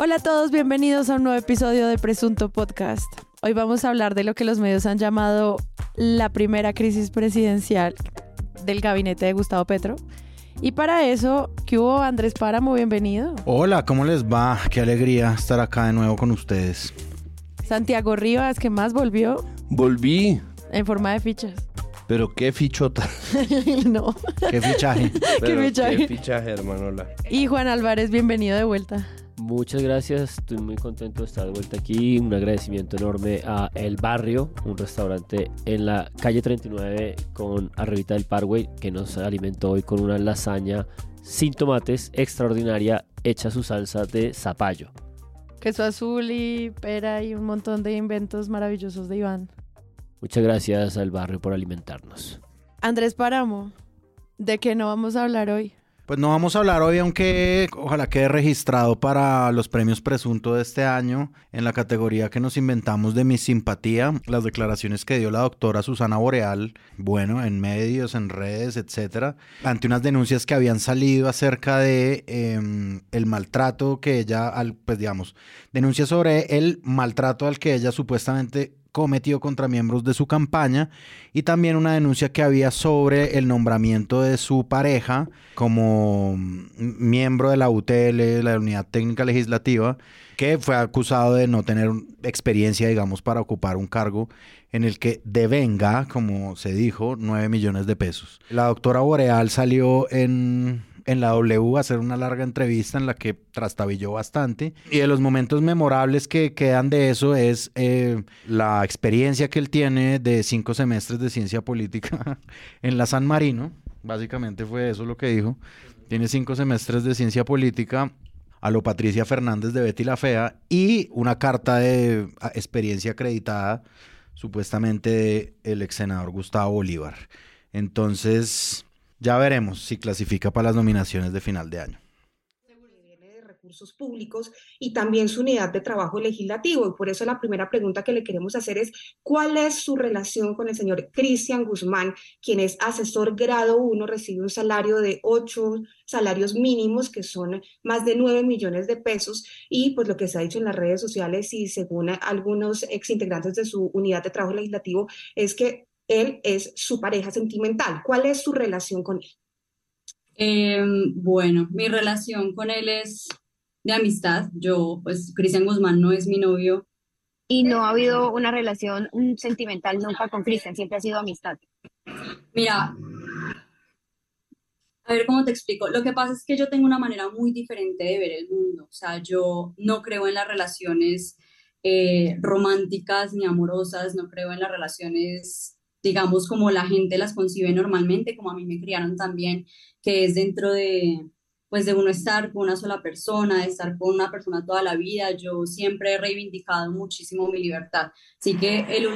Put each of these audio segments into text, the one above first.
Hola a todos, bienvenidos a un nuevo episodio de Presunto Podcast. Hoy vamos a hablar de lo que los medios han llamado la primera crisis presidencial del gabinete de Gustavo Petro. Y para eso, ¿qué hubo Andrés Páramo? Bienvenido. Hola, ¿cómo les va? Qué alegría estar acá de nuevo con ustedes. Santiago Rivas, ¿qué más volvió? Volví. En forma de fichas. Pero qué fichota. no. Qué fichaje. Pero fichaje. Qué fichaje, hermanola. Y Juan Álvarez, bienvenido de vuelta. Muchas gracias, estoy muy contento de estar de vuelta aquí. Un agradecimiento enorme a El Barrio, un restaurante en la calle 39 con Arribita del Parkway, que nos alimentó hoy con una lasaña sin tomates extraordinaria hecha su salsa de zapallo. Queso azul y pera y un montón de inventos maravillosos de Iván. Muchas gracias al Barrio por alimentarnos. Andrés Páramo, ¿de qué no vamos a hablar hoy? Pues no vamos a hablar hoy, aunque ojalá quede registrado para los premios presuntos de este año en la categoría que nos inventamos de mi simpatía, las declaraciones que dio la doctora Susana Boreal, bueno, en medios, en redes, etcétera, ante unas denuncias que habían salido acerca de eh, el maltrato que ella, pues digamos, denuncias sobre el maltrato al que ella supuestamente cometió contra miembros de su campaña y también una denuncia que había sobre el nombramiento de su pareja como miembro de la UTL, la Unidad Técnica Legislativa, que fue acusado de no tener experiencia, digamos, para ocupar un cargo en el que devenga, como se dijo, 9 millones de pesos. La doctora Boreal salió en en la W hacer una larga entrevista en la que trastabilló bastante. Y de los momentos memorables que quedan de eso es eh, la experiencia que él tiene de cinco semestres de ciencia política en la San Marino. Básicamente fue eso lo que dijo. Tiene cinco semestres de ciencia política a lo Patricia Fernández de Betty la Fea y una carta de experiencia acreditada supuestamente del ex senador Gustavo Bolívar. Entonces, ya veremos si clasifica para las nominaciones de final de año recursos públicos y también su unidad de trabajo legislativo. Y por eso la primera pregunta que le queremos hacer es, ¿cuál es su relación con el señor Cristian Guzmán, quien es asesor grado 1, recibe un salario de ocho salarios mínimos, que son más de 9 millones de pesos, y pues lo que se ha dicho en las redes sociales y según algunos exintegrantes de su unidad de trabajo legislativo, es que él es su pareja sentimental. ¿Cuál es su relación con él? Eh, bueno, mi relación con él es de amistad. Yo, pues, Cristian Guzmán no es mi novio. Y no ha habido una relación sentimental nunca con Cristian, siempre ha sido amistad. Mira, a ver cómo te explico. Lo que pasa es que yo tengo una manera muy diferente de ver el mundo. O sea, yo no creo en las relaciones eh, románticas ni amorosas, no creo en las relaciones digamos, como la gente las concibe normalmente, como a mí me criaron también, que es dentro de, pues, de uno estar con una sola persona, de estar con una persona toda la vida. Yo siempre he reivindicado muchísimo mi libertad. Así que el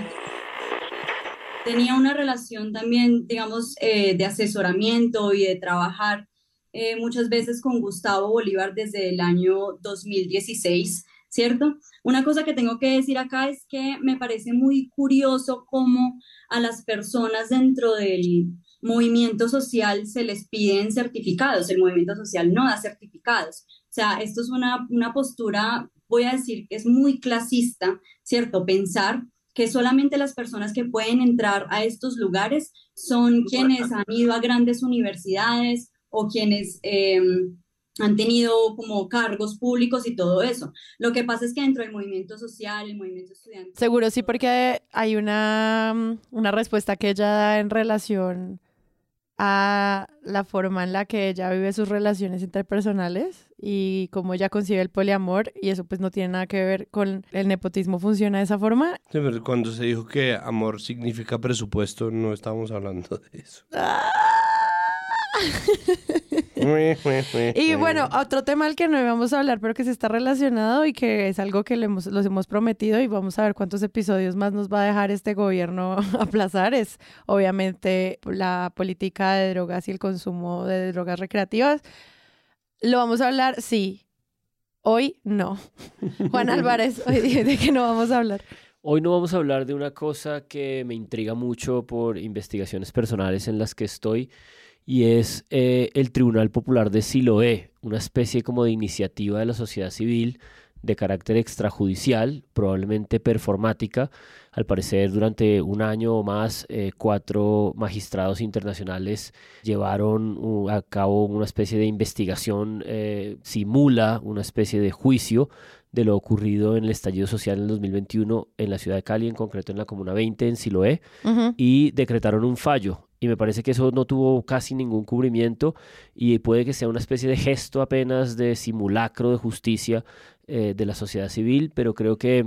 tenía una relación también, digamos, eh, de asesoramiento y de trabajar eh, muchas veces con Gustavo Bolívar desde el año 2016, ¿cierto? Una cosa que tengo que decir acá es que me parece muy curioso cómo a las personas dentro del movimiento social se les piden certificados, el movimiento social no da certificados. O sea, esto es una, una postura, voy a decir, que es muy clasista, ¿cierto? Pensar que solamente las personas que pueden entrar a estos lugares son quienes han ido a grandes universidades o quienes eh, han tenido como cargos públicos y todo eso. Lo que pasa es que dentro del movimiento social, el movimiento estudiantil... Seguro sí, porque hay una, mm, una respuesta que ella da en relación a la forma en la que ella vive sus relaciones interpersonales y cómo ella concibe el poliamor y eso pues no tiene nada que ver con el nepotismo funciona de esa forma. Sí, pero cuando se dijo que amor significa presupuesto, no estábamos hablando de eso. Y bueno, otro tema al que no íbamos a hablar, pero que se está relacionado y que es algo que le hemos, los hemos prometido y vamos a ver cuántos episodios más nos va a dejar este gobierno aplazar, es obviamente la política de drogas y el consumo de drogas recreativas. ¿Lo vamos a hablar? Sí. Hoy no. Juan Álvarez, hoy de qué no vamos a hablar. Hoy no vamos a hablar de una cosa que me intriga mucho por investigaciones personales en las que estoy y es eh, el Tribunal Popular de Siloé, una especie como de iniciativa de la sociedad civil de carácter extrajudicial, probablemente performática. Al parecer, durante un año o más, eh, cuatro magistrados internacionales llevaron a cabo una especie de investigación, eh, simula una especie de juicio de lo ocurrido en el estallido social en el 2021 en la ciudad de Cali, en concreto en la Comuna 20, en Siloé, y decretaron un fallo y me parece que eso no tuvo casi ningún cubrimiento y puede que sea una especie de gesto apenas de simulacro de justicia eh, de la sociedad civil, pero creo que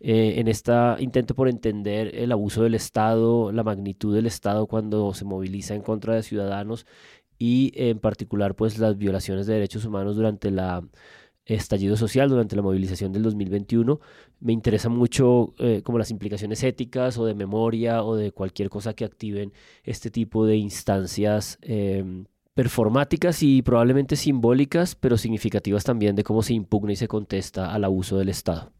eh, en este intento por entender el abuso del Estado, la magnitud del Estado cuando se moviliza en contra de ciudadanos y en particular pues las violaciones de derechos humanos durante la estallido social durante la movilización del 2021. Me interesa mucho eh, como las implicaciones éticas o de memoria o de cualquier cosa que activen este tipo de instancias em, performáticas y probablemente simbólicas, pero significativas también de cómo se impugna y se contesta al abuso del Estado.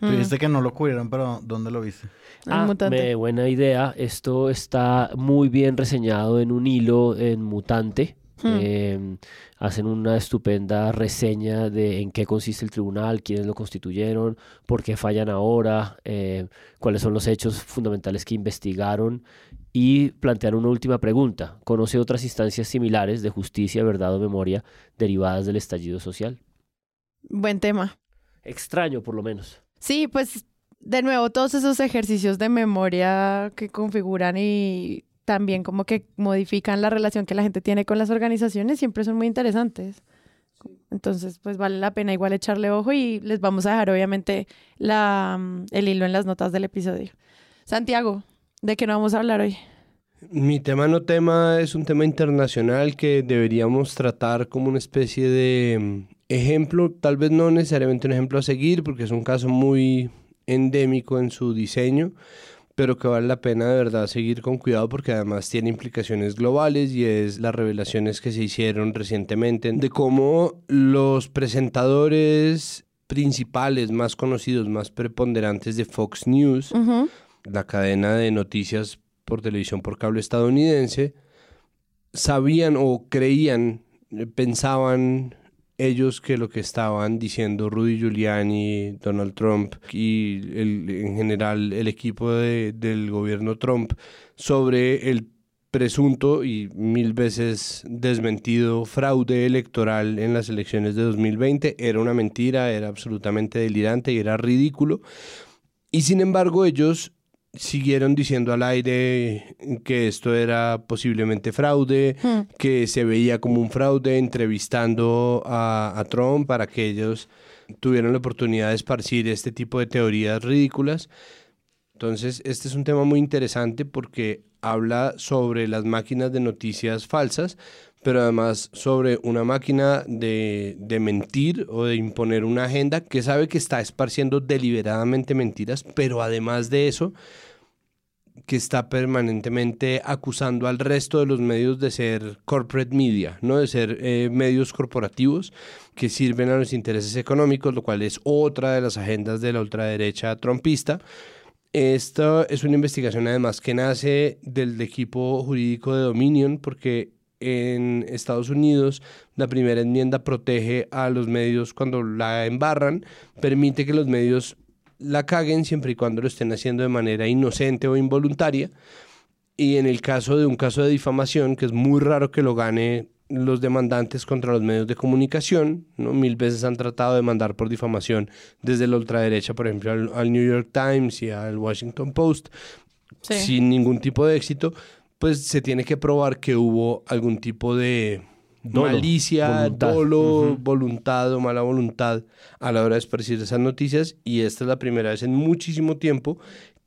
Dijiste mm. que no lo cubrieron, pero ¿dónde lo viste? Ah, me, buena idea. Esto está muy bien reseñado en un hilo en Mutante. Hmm. Em, hacen una estupenda reseña de en qué consiste el tribunal, quiénes lo constituyeron, por qué fallan ahora, eh, cuáles son los hechos fundamentales que investigaron y plantean una última pregunta. ¿Conoce otras instancias similares de justicia, verdad o memoria derivadas del estallido social? Buen tema. Extraño, por lo menos. Sí, pues de nuevo, todos esos ejercicios de memoria que configuran y también como que modifican la relación que la gente tiene con las organizaciones, siempre son muy interesantes. Entonces, pues vale la pena igual echarle ojo y les vamos a dejar obviamente la, mm, el hilo en las notas del episodio. Santiago, ¿de qué no vamos a hablar hoy? Mi tema no tema es un tema internacional que deberíamos tratar como una especie de mm, ejemplo, tal vez no necesariamente un ejemplo a seguir porque es un caso muy endémico en su diseño, pero que vale la pena de verdad seguir con cuidado porque además tiene implicaciones globales y es las revelaciones que se hicieron recientemente de cómo los presentadores principales, más conocidos, más preponderantes de Fox News, la cadena de noticias por televisión por cable estadounidense, sabían o creían, pensaban ellos que lo que estaban diciendo Rudy Giuliani, Donald Trump y en general el equipo del gobierno Trump sobre el presunto y mil veces desmentido fraude electoral en las elecciones de 2020 era una mentira, era absolutamente delirante y era ridículo. Y sin embargo ellos siguieron diciendo al aire que esto era posiblemente fraude, hmm. que se veía como un fraude, entrevistando a, Trump para que ellos tuvieran la oportunidad de esparcir este tipo de teorías ridículas. Entonces, este es un tema muy interesante porque habla sobre las máquinas de noticias falsas, pero además sobre una máquina de, de, mentir o de imponer una agenda que sabe que está esparciendo deliberadamente mentiras, pero además de eso, que está permanentemente acusando al resto de los medios de ser corporate media, ¿no? de ser eh, medios corporativos que sirven a los intereses económicos, lo cual es otra de las agendas de la ultraderecha trumpista. Esta es una investigación además que nace del equipo jurídico de Dominion porque en Estados Unidos la primera enmienda protege a los medios cuando la embarran, permite que los medios la caguen siempre y cuando lo estén haciendo de manera inocente o involuntaria. Y en el caso de un caso de difamación, que es muy raro que lo gane los demandantes contra los medios de comunicación, ¿no? mil veces han tratado de mandar por difamación desde la ultraderecha, por ejemplo, al, New York Times y al Washington Post, sin ningún tipo de éxito, pues se tiene que probar que hubo algún tipo de malicia, voluntad. dolo, voluntad o mala voluntad a la hora de esparcir esas noticias y esta es la primera vez en muchísimo tiempo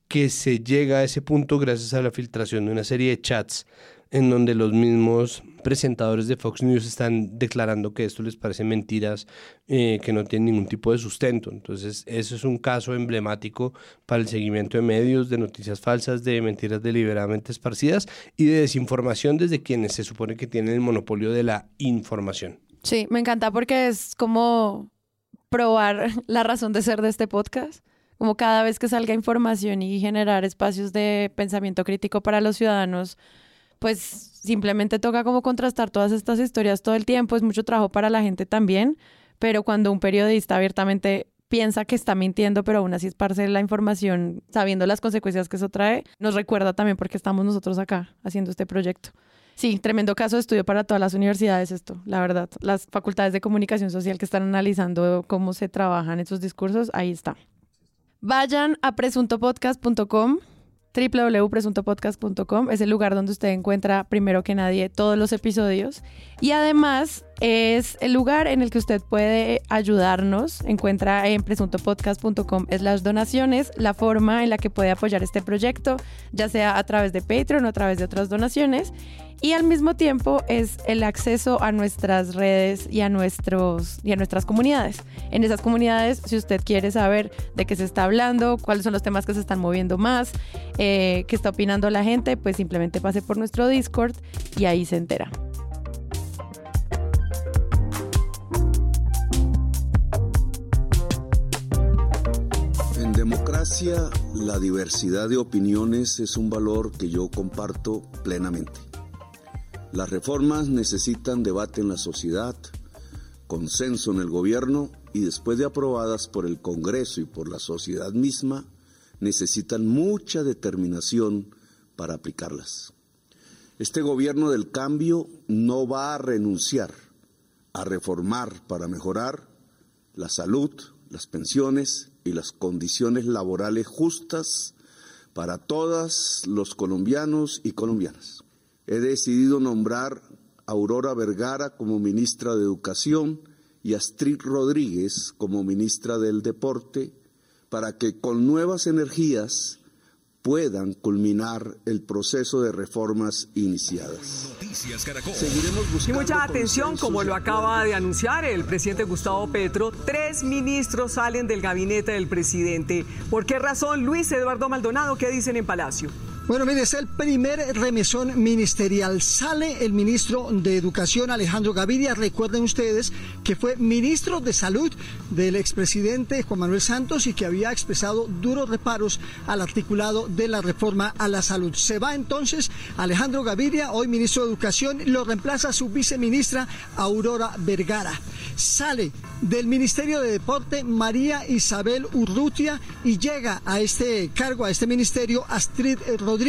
que se llega a ese punto gracias a la filtración de una serie de chats en donde los mismos presentadores de Fox News están declarando que esto les parece mentiras, eh, que no tienen ningún tipo de sustento. Entonces, eso es un caso emblemático para el seguimiento de medios, de noticias falsas, de mentiras deliberadamente esparcidas y de desinformación desde quienes se supone que tienen el monopolio de la información. Sí, me encanta porque es como probar la razón de ser de este podcast como cada vez que salga información y generar espacios de pensamiento crítico para los ciudadanos, pues simplemente toca como contrastar todas estas historias todo el tiempo, es mucho trabajo para la gente también, pero cuando un periodista abiertamente piensa que está mintiendo, pero aún así esparce la información sabiendo las consecuencias que eso trae, nos recuerda también porque estamos nosotros acá haciendo este proyecto. Sí, tremendo caso de estudio para todas las universidades esto, la verdad. Las facultades de comunicación social que están analizando cómo se trabajan esos discursos, ahí está. Vayan a presuntopodcast.com www.presuntopodcast.com es el lugar donde usted encuentra primero que nadie todos los episodios. Y además es el lugar en el que usted puede ayudarnos. Encuentra en presuntopodcast.com las donaciones, la forma en la que puede apoyar este proyecto, ya sea a través de Patreon o a través de otras donaciones. Y al mismo tiempo es el acceso a nuestras redes y a, nuestros, y a nuestras comunidades. En esas comunidades, si usted quiere saber de qué se está hablando, cuáles son los temas que se están moviendo más, eh, qué está opinando la gente, pues simplemente pase por nuestro Discord y ahí se entera. Democracia, la diversidad de opiniones es un valor que yo comparto plenamente. Las reformas necesitan debate en la sociedad, consenso en el gobierno y después de aprobadas por el Congreso y por la sociedad misma, necesitan mucha determinación para aplicarlas. Este gobierno del cambio no va a renunciar a reformar para mejorar la salud, las pensiones y las condiciones laborales justas para todos los colombianos y colombianas. He decidido nombrar a Aurora Vergara como ministra de Educación y a Astrid Rodríguez como ministra del Deporte para que con nuevas energías puedan culminar el proceso de reformas iniciadas. Seguiremos y mucha atención, como lo acaba de anunciar el presidente Gustavo Petro, tres ministros salen del gabinete del presidente. ¿Por qué razón? Luis Eduardo Maldonado, ¿qué dicen en Palacio? Bueno, mire, es el primer remesón ministerial. Sale el ministro de Educación, Alejandro Gaviria. Recuerden ustedes que fue ministro de Salud del expresidente Juan Manuel Santos y que había expresado duros reparos al articulado de la reforma a la salud. Se va entonces Alejandro Gaviria, hoy ministro de Educación, lo reemplaza su viceministra Aurora Vergara. Sale del Ministerio de Deporte María Isabel Urrutia y llega a este cargo, a este ministerio, Astrid Rodríguez.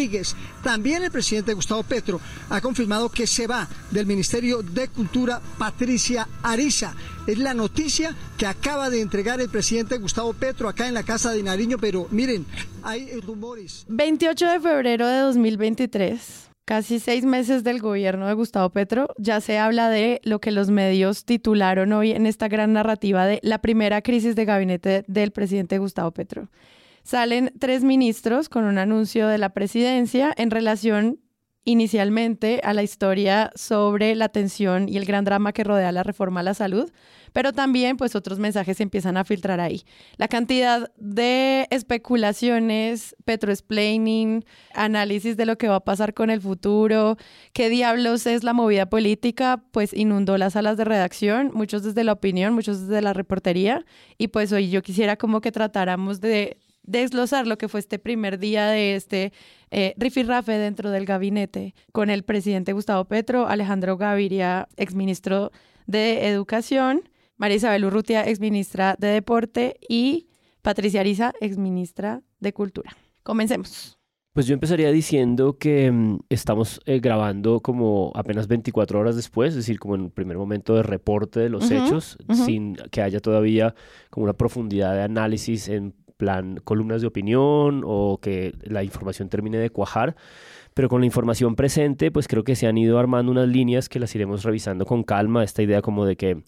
También el presidente Gustavo Petro ha confirmado que se va del Ministerio de Cultura Patricia Ariza. Es la noticia que acaba de entregar el presidente Gustavo Petro acá en la Casa de Nariño, pero miren, hay rumores. 28 de febrero de 2023 casi seis meses del gobierno de Gustavo Petro, ya se habla de lo que los medios titularon hoy en esta gran narrativa de la primera crisis de gabinete del presidente Gustavo Petro. Salen tres ministros con un anuncio de la presidencia en relación inicialmente a la historia sobre la tensión y el gran drama que rodea la reforma a la salud, pero también pues otros mensajes se empiezan a filtrar ahí. La cantidad de especulaciones, petroexplaining, análisis de lo que va a pasar con el futuro, qué diablos es la movida política, pues inundó las salas de redacción, muchos desde la opinión, muchos desde la reportería, y pues hoy yo quisiera como que tratáramos de desglosar lo que fue este primer día de este eh, rifirrafe dentro del gabinete con el presidente Gustavo Petro, Alejandro Gaviria, exministro de Educación, María Isabel Urrutia, exministra de Deporte y Patricia Ariza, exministra de Cultura. Comencemos. Pues yo empezaría diciendo que mm, estamos eh, grabando como apenas 24 horas después, es decir, como en el primer momento de reporte de los hechos, sin que haya todavía como una profundidad de análisis en plan columnas de opinión o que la información termine de cuajar. Pero con la información presente, pues creo que se han ido armando unas líneas que las iremos revisando con calma. Esta idea como de que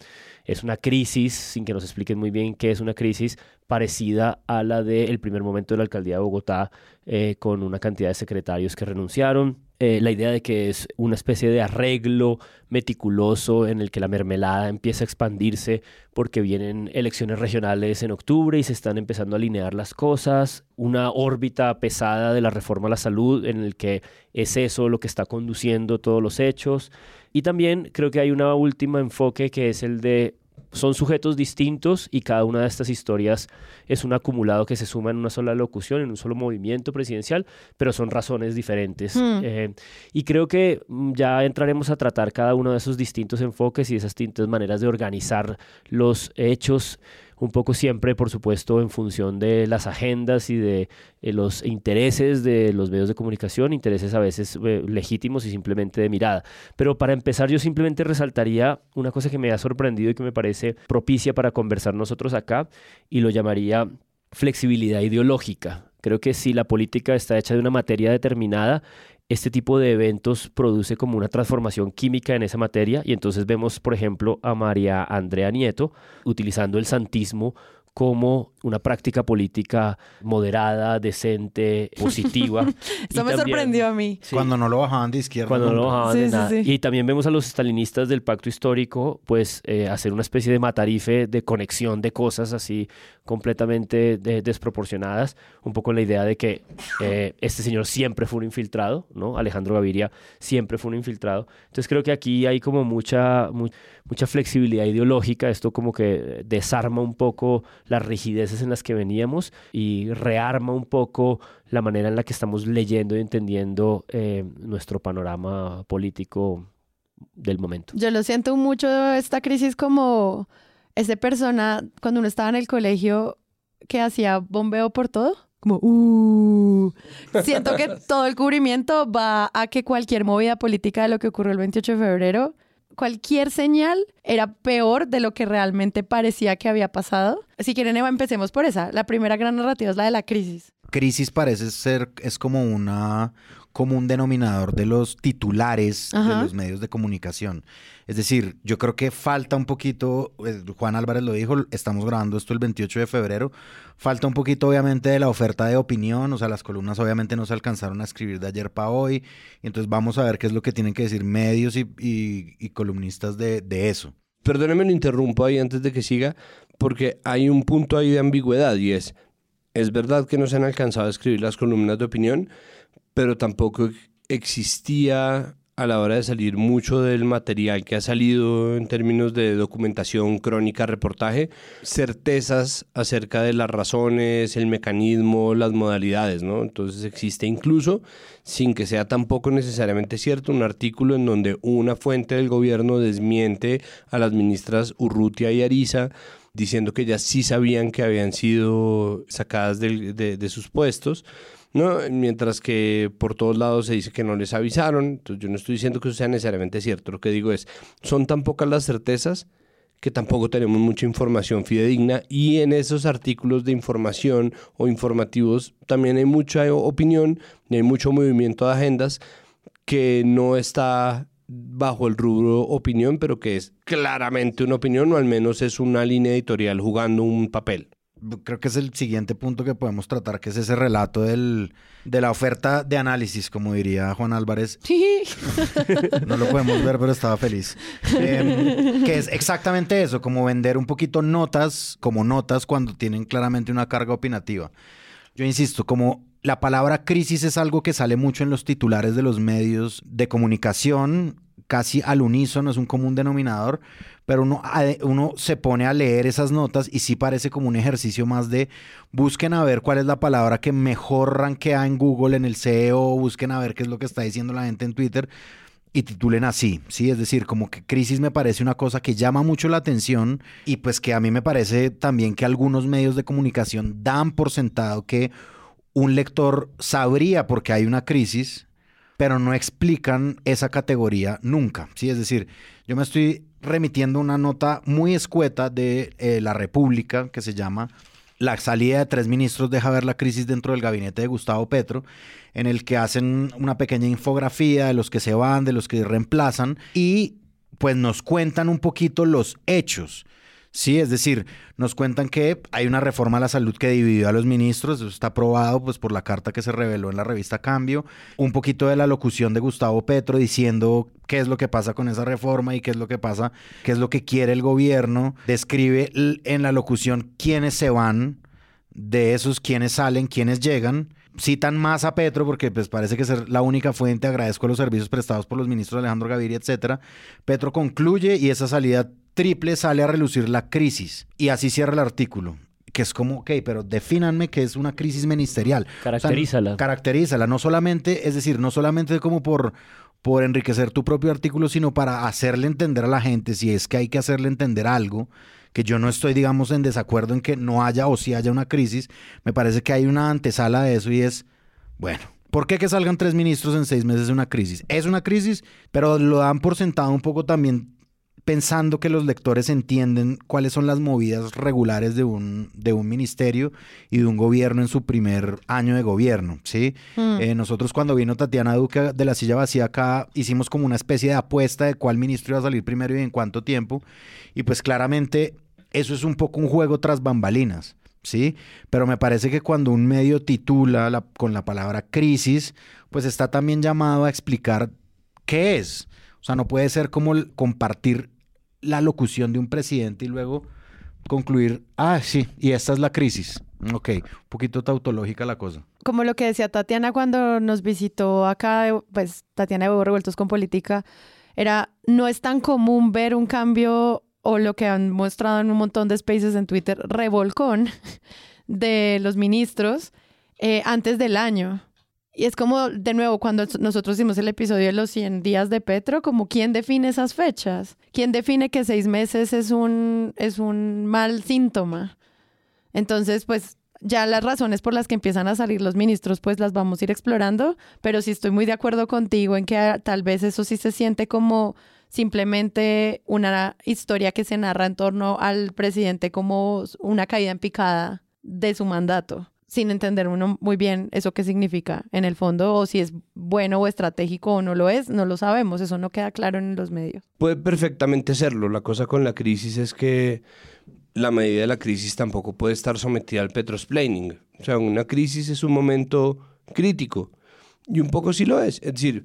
es una crisis, sin que nos expliquen muy bien qué es una crisis, parecida a la del primer momento de la alcaldía de Bogotá, eh, con una cantidad de secretarios que renunciaron. Eh, la idea de que es una especie de arreglo meticuloso en el que la mermelada empieza a expandirse porque vienen elecciones regionales en octubre y se están empezando a alinear las cosas, una órbita pesada de la reforma a la salud en el que es eso lo que está conduciendo todos los hechos. Y también creo que hay una última enfoque que es el de son sujetos distintos y cada una de estas historias es un acumulado que se suma en una sola locución, en un solo movimiento presidencial, pero son razones diferentes. Hmm. Eh, y creo que mm, ya entraremos a tratar cada uno de esos distintos enfoques y esas distintas maneras de organizar los hechos un poco siempre, por supuesto, en función de las agendas y de eh, los intereses de los medios de comunicación, intereses a veces eh, legítimos y simplemente de mirada. Pero para empezar, yo simplemente resaltaría una cosa que me ha sorprendido y que me parece propicia para conversar nosotros acá, y lo llamaría flexibilidad ideológica. Creo que si la política está hecha de una materia determinada, este tipo de eventos produce como una transformación química en esa materia y entonces vemos, por ejemplo, a María Andrea Nieto utilizando el santismo como una práctica política moderada, decente, positiva. Eso me sorprendió a mí. Cuando no lo bajaban de izquierda. Cuando no lo bajaban de nada. Y también vemos a los estalinistas del pacto histórico, pues, eh, hacer una especie de matarife de conexión de cosas así completamente desproporcionadas, un poco la idea de que eh, este señor siempre fue un infiltrado, ¿no? Alejandro Gaviria siempre fue un infiltrado. Entonces creo que aquí hay como mucha, mucha flexibilidad ideológica, esto como que desarma un poco las rigideces en las que veníamos y rearma un poco la manera en la que estamos leyendo y entendiendo eh, nuestro panorama político del momento. Yo lo siento mucho esta crisis como esa persona cuando uno estaba en el colegio que hacía bombeo por todo. Como, uh, siento que todo el cubrimiento va a que cualquier movida política de lo que ocurrió el 28 de febrero cualquier señal era peor de lo que realmente parecía que había pasado. Si quieren, Eva, empecemos por esa. La primera gran narrativa es la de la crisis. Crisis parece ser, es como una como un denominador de los titulares de los medios de comunicación. Es decir, yo creo que falta un poquito, eh, Juan Álvarez lo dijo, estamos grabando esto el 28 de febrero, falta un poquito obviamente de la oferta de opinión, o sea, las columnas obviamente no se alcanzaron a escribir de ayer para hoy, entonces vamos a ver qué es lo que tienen que decir medios y, columnistas de, de eso. Perdóneme, lo interrumpo ahí antes de que siga, porque hay un punto ahí de ambigüedad y es, es verdad que no se han alcanzado a escribir las columnas de opinión, pero tampoco existía a la hora de salir mucho del material que ha salido en términos de documentación, crónica, reportaje, certezas acerca de las razones, el mecanismo, las modalidades, ¿no? Entonces existe incluso, sin que sea tampoco necesariamente cierto, un artículo en donde una fuente del gobierno desmiente a las ministras Urrutia y Ariza diciendo que ellas sí sabían que habían sido sacadas de, de sus puestos ¿no? Mientras que por todos lados se dice que no les avisaron, entonces yo no estoy diciendo que eso sea necesariamente cierto, lo que digo es, son tan pocas las certezas que tampoco tenemos mucha información fidedigna y en esos artículos de información o informativos también hay mucha opinión y hay mucho movimiento de agendas que no está bajo el rubro opinión, pero que es claramente una opinión o al menos es una línea editorial jugando un papel creo que es el siguiente punto que podemos tratar, que es ese relato del, de la oferta de análisis, como diría Juan Álvarez. no lo podemos ver, pero estaba feliz. Em, que es exactamente eso, como vender un poquito notas, como notas cuando tienen claramente una carga opinativa. Yo insisto, como la palabra crisis es algo que sale mucho en los titulares de los medios de comunicación, casi al unísono, es un común denominador, pero uno, uno se pone a leer esas notas y sí parece como un ejercicio más de busquen a ver cuál es la palabra que mejor rankea en Google, en el SEO, busquen a ver qué es lo que está diciendo la gente en Twitter y titulen así, ¿sí? Es decir, como que crisis me parece una cosa que llama mucho la atención y pues que a mí me parece también que algunos medios de comunicación dan por sentado que un lector sabría por qué hay una crisis, pero no explican esa categoría nunca, ¿sí? Es decir, yo me estoy remitiendo una nota muy escueta de eh, La República que se llama La salida de tres ministros deja ver la crisis dentro del gabinete de Gustavo Petro, en el que hacen una pequeña infografía de los que se van, de los que reemplazan y pues nos cuentan un poquito los hechos. Sí, es decir, nos cuentan que hay una reforma a la salud que dividió a los ministros, eso está aprobado pues por la carta que se reveló en la revista Cambio, un poquito de la locución de Gustavo Petro diciendo qué es lo que pasa con esa reforma y qué es lo que pasa, qué es lo que quiere el gobierno, describe en la locución quiénes se van, de esos quiénes salen, quiénes llegan, citan más a Petro porque pues parece que es la única fuente, agradezco los servicios prestados por los ministros Alejandro Gaviria, etcétera. Petro concluye y esa salida triple sale a relucir la crisis. Y así cierra el artículo. Que es como, ok, pero defínanme que es una crisis ministerial. Caracterízala. caracterízala. No solamente, es decir, no solamente como por, por enriquecer tu propio artículo, sino para hacerle entender a la gente, si es que hay que hacerle entender algo, que yo no estoy, digamos, en desacuerdo en que no haya o si haya una crisis, me parece que hay una antesala de eso y es, bueno, ¿Por qué que salgan tres ministros en seis meses de una crisis? Es una crisis, pero lo dan por sentado un poco también pensando que los lectores entienden cuáles son las movidas regulares de un, de un ministerio y de un gobierno en su primer año de gobierno, ¿sí? Hmm. Eh, nosotros cuando vino Tatiana Duque de la silla vacía acá hicimos como una especie de apuesta de cuál ministro iba a salir primero y en cuánto tiempo y pues claramente eso es un poco un juego tras bambalinas. ¿sí? Pero me parece que cuando un medio titula con la palabra crisis, pues está también llamado a explicar qué es. O sea, no puede ser como compartir la locución de un presidente y luego concluir, ah, sí, y esta es la crisis. Ok, un poquito tautológica la cosa. Como lo que decía Tatiana cuando nos visitó acá, pues Tatiana de Revueltos con Política, era, no es tan común ver un cambio o lo que han mostrado en un montón de spaces en Twitter, revolcón de los ministros eh, antes del año. Y es como, de nuevo, cuando nosotros hicimos el episodio de los 100 días de Petro, como quién define esas fechas, quién define que seis meses es un, es un mal síntoma. Entonces, pues ya las razones por las que empiezan a salir los ministros, pues las vamos a ir explorando, pero sí estoy muy de acuerdo contigo en que ah, tal vez eso sí se siente como simplemente una historia que se narra en torno al presidente como una caída en picada de su mandato, sin entender uno muy bien eso qué significa en el fondo o si es bueno o estratégico o no lo es, no lo sabemos, eso no queda claro en los medios. Puede perfectamente serlo, la cosa con la crisis es que la medida de la crisis tampoco puede estar sometida al petrosplaining, o sea, una crisis es un momento crítico y un poco sí lo es, es decir,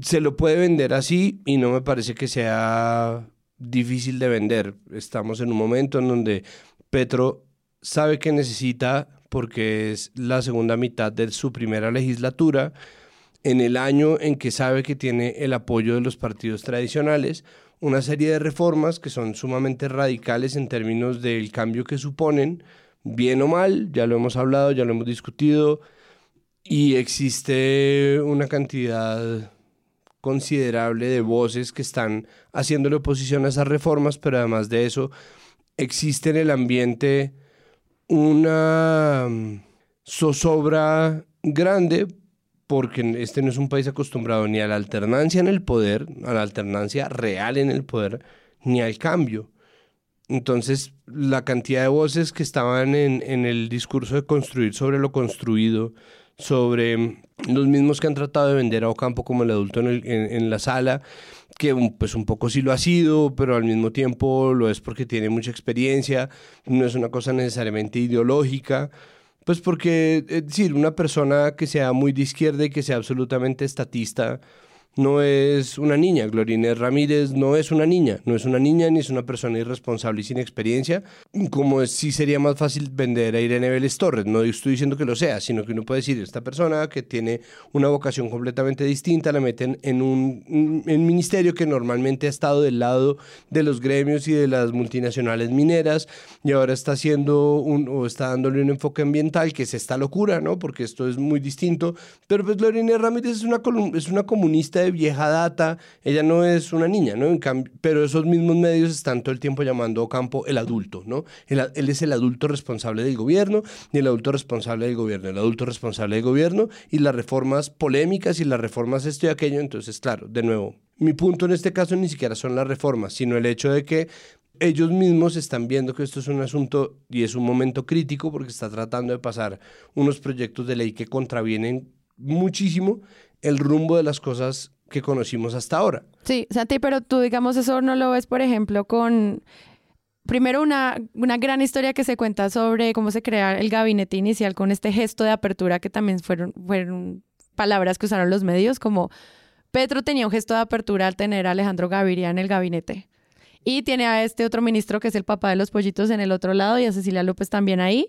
se lo puede vender así y no me parece que sea difícil de vender. Estamos en un momento en donde Petro sabe que necesita, porque es la segunda mitad de su primera legislatura, en el año en que sabe que tiene el apoyo de los partidos tradicionales, una serie de reformas que son sumamente radicales en términos del cambio que suponen, bien o mal, ya lo hemos hablado, ya lo hemos discutido, y existe una cantidad considerable de voces que están haciéndole oposición a esas reformas, pero además de eso existe en el ambiente una mm, zozobra grande porque este no es un país acostumbrado ni a la alternancia en el poder, a la alternancia real en el poder, ni al cambio. Entonces, la cantidad de voces que estaban en, en el discurso de construir sobre lo construido, sobre los mismos que han tratado de vender a Ocampo como el adulto en, la sala, que pues un poco sí lo ha sido, pero al mismo tiempo lo es porque tiene mucha experiencia, no es una cosa necesariamente ideológica, pues porque, es decir, una persona que sea muy de izquierda y que sea absolutamente estatista, no es una niña. Glorine Ramírez no es una niña, no es una niña ni es una persona irresponsable y sin experiencia, como si sería más fácil vender a Irene Vélez Torres. No estoy diciendo que lo sea, sino que uno puede decir, esta persona que tiene una vocación completamente distinta, la meten en un, ministerio que normalmente ha estado del lado de los gremios y de las multinacionales mineras y ahora está haciendo un, o está dándole un enfoque ambiental, que es esta locura, ¿no? Porque esto es muy distinto. Pero pues Glorine Ramírez es una, es una comunista de vieja data, ella no es una niña, ¿no? pero esos mismos medios están todo el tiempo llamando a Campo el adulto, ¿no? Él, es el adulto responsable del gobierno y el adulto responsable del gobierno, el adulto responsable del gobierno y las reformas polémicas y las reformas esto y aquello, entonces claro, de nuevo, mi punto en este caso ni siquiera son las reformas, sino el hecho de que ellos mismos están viendo que esto es un asunto y es un momento crítico porque está tratando de pasar unos proyectos de ley que contravienen muchísimo el rumbo de las cosas que conocimos hasta ahora. Sí, Santi, pero tú digamos eso no lo ves, por ejemplo, con primero una, una gran historia que se cuenta sobre cómo se crea el gabinete inicial con este gesto de apertura que también fueron, fueron palabras que usaron los medios, como Petro tenía un gesto de apertura al tener a Alejandro Gaviria en el gabinete. Y tiene a este otro ministro que es el papá de los pollitos en el otro lado y a Cecilia López también ahí.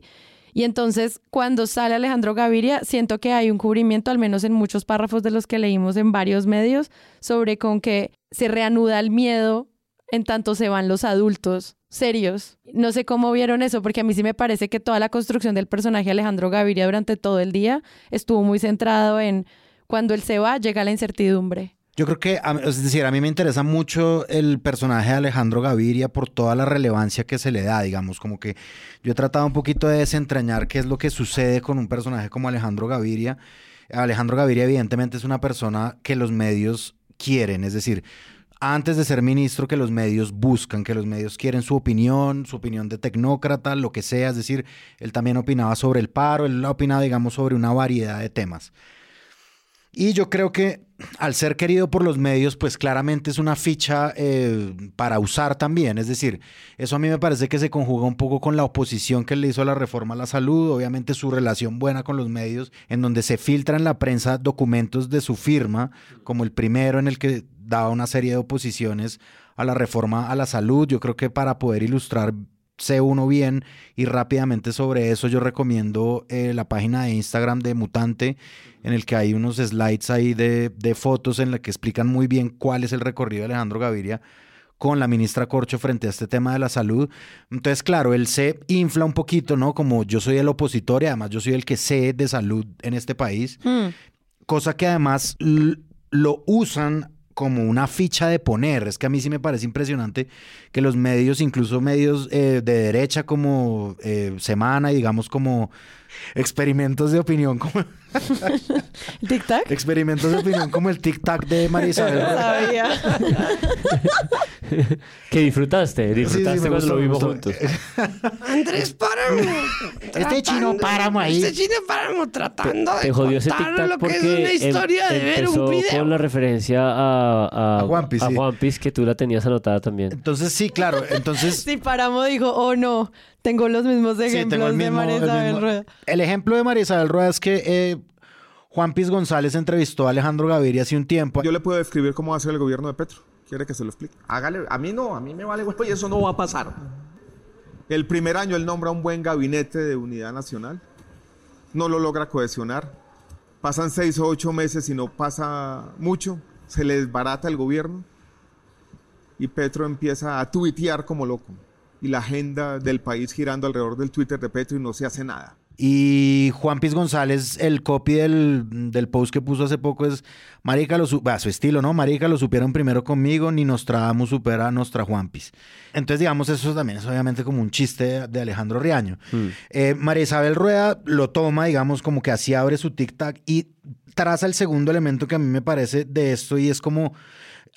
Y entonces, cuando sale Alejandro Gaviria, siento que hay un cubrimiento, al menos en muchos párrafos de los que leímos en varios medios, sobre con que se reanuda el miedo en tanto se van los adultos serios. No sé cómo vieron eso, porque a mí sí me parece que toda la construcción del personaje Alejandro Gaviria durante todo el día estuvo muy centrado en cuando él se va, llega la incertidumbre. Yo creo que, es decir, a mí me interesa mucho el personaje de Alejandro Gaviria por toda la relevancia que se le da, digamos, como que yo he tratado un poquito de desentrañar qué es lo que sucede con un personaje como Alejandro Gaviria. Alejandro Gaviria evidentemente es una persona que los medios quieren, es decir, antes de ser ministro que los medios buscan, que los medios quieren su opinión, su opinión de tecnócrata, lo que sea, es decir, él también opinaba sobre el paro, él opinaba, digamos, sobre una variedad de temas. Y yo creo que al ser querido por los medios, pues claramente es una ficha eh, para usar también. Es decir, eso a mí me parece que se conjuga un poco con la oposición que le hizo a la reforma a la salud, obviamente su relación buena con los medios, en donde se filtran en la prensa documentos de su firma, como el primero en el que daba una serie de oposiciones a la reforma a la salud. Yo creo que para poder ilustrar sé uno bien y rápidamente sobre eso yo recomiendo eh, la página de Instagram de Mutante en el que hay unos slides ahí de, fotos en la que explican muy bien cuál es el recorrido de Alejandro Gaviria con la ministra Corcho frente a este tema de la salud. Entonces, claro, él se infla un poquito, ¿no? Como yo soy el opositor y además yo soy el que sé de salud en este país, hmm. cosa que además lo usan como una ficha de poner. Es que a mí sí me parece impresionante que los medios, incluso medios eh, de derecha como eh, Semana, digamos como experimentos de opinión como ¿Tic-tac? Experimentos de opinión como el tic-tac de Marisa. Sabía. que disfrutaste, disfrutaste cuando lo vimos juntos. Andrés Páramo. Este chino páramo ahí. Este chino páramo tratando de Te jodió ese tic-tac porque es una historia de ver un video. con la referencia a, a, a One Piece, a One Piece que tú la tenías anotada también. Entonces sí, claro. Entonces... sí, Páramo dijo, oh no, tengo los mismos ejemplos de María Isabel Rueda. El ejemplo de María Isabel Rueda es que eh, Juan Piz González entrevistó a Alejandro Gaviria hace un tiempo. Yo le puedo describir cómo va a ser el gobierno de Petro. ¿Quiere que se lo explique? Hágale. A mí no, a mí me vale y eso no va a pasar. El primer año él nombra un buen gabinete de unidad nacional. No lo logra cohesionar. Pasan seis o ocho meses y no pasa mucho. Se le desbarata el gobierno. Y Petro empieza a tuitear como loco y la agenda del país girando alrededor del Twitter de Petro y no se hace nada. Y Juan Piz González, el copy del, post que puso hace poco es, Marica, lo a su estilo, ¿no? Marica, lo supieron primero conmigo, ni nos Nostradamus supera a nuestra Juan Piz. Entonces, digamos, eso también es obviamente como un chiste de Alejandro Riaño. Hmm. Eh, María Isabel Rueda lo toma, digamos, como que así abre su tic-tac y traza el segundo elemento que a mí me parece de esto y es como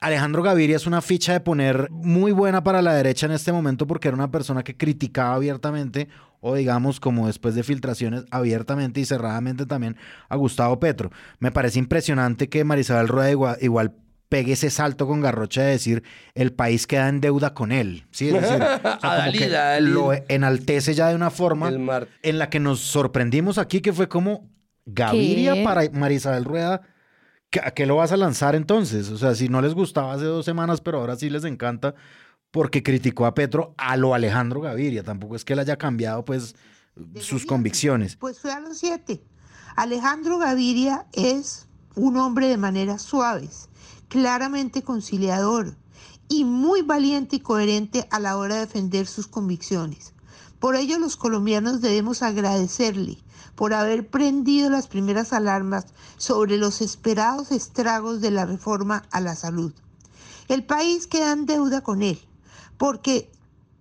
Alejandro Gaviria es una ficha de poner muy buena para la derecha en este momento porque era una persona que criticaba abiertamente o digamos como después de filtraciones abiertamente y cerradamente también a Gustavo Petro. Me parece impresionante que Marisabel Rueda igual, pegue ese salto con Garrocha de decir el país queda en deuda con él. ¿sí? Es decir, lo enaltece ya de una forma en la que nos sorprendimos aquí, que fue como Gaviria para Marisabel Rueda ¿A qué lo vas a lanzar entonces? O sea, si no les gustaba hace dos semanas, pero ahora sí les encanta porque criticó a Petro a lo Alejandro Gaviria. Tampoco es que él haya cambiado, pues, sus convicciones. Pues fue a los siete. Alejandro Gaviria es un hombre de maneras suaves, claramente conciliador y muy valiente y coherente a la hora de defender sus convicciones. Por ello los colombianos debemos agradecerle por haber prendido las primeras alarmas sobre los esperados estragos de la reforma a la salud. El país queda en deuda con él, porque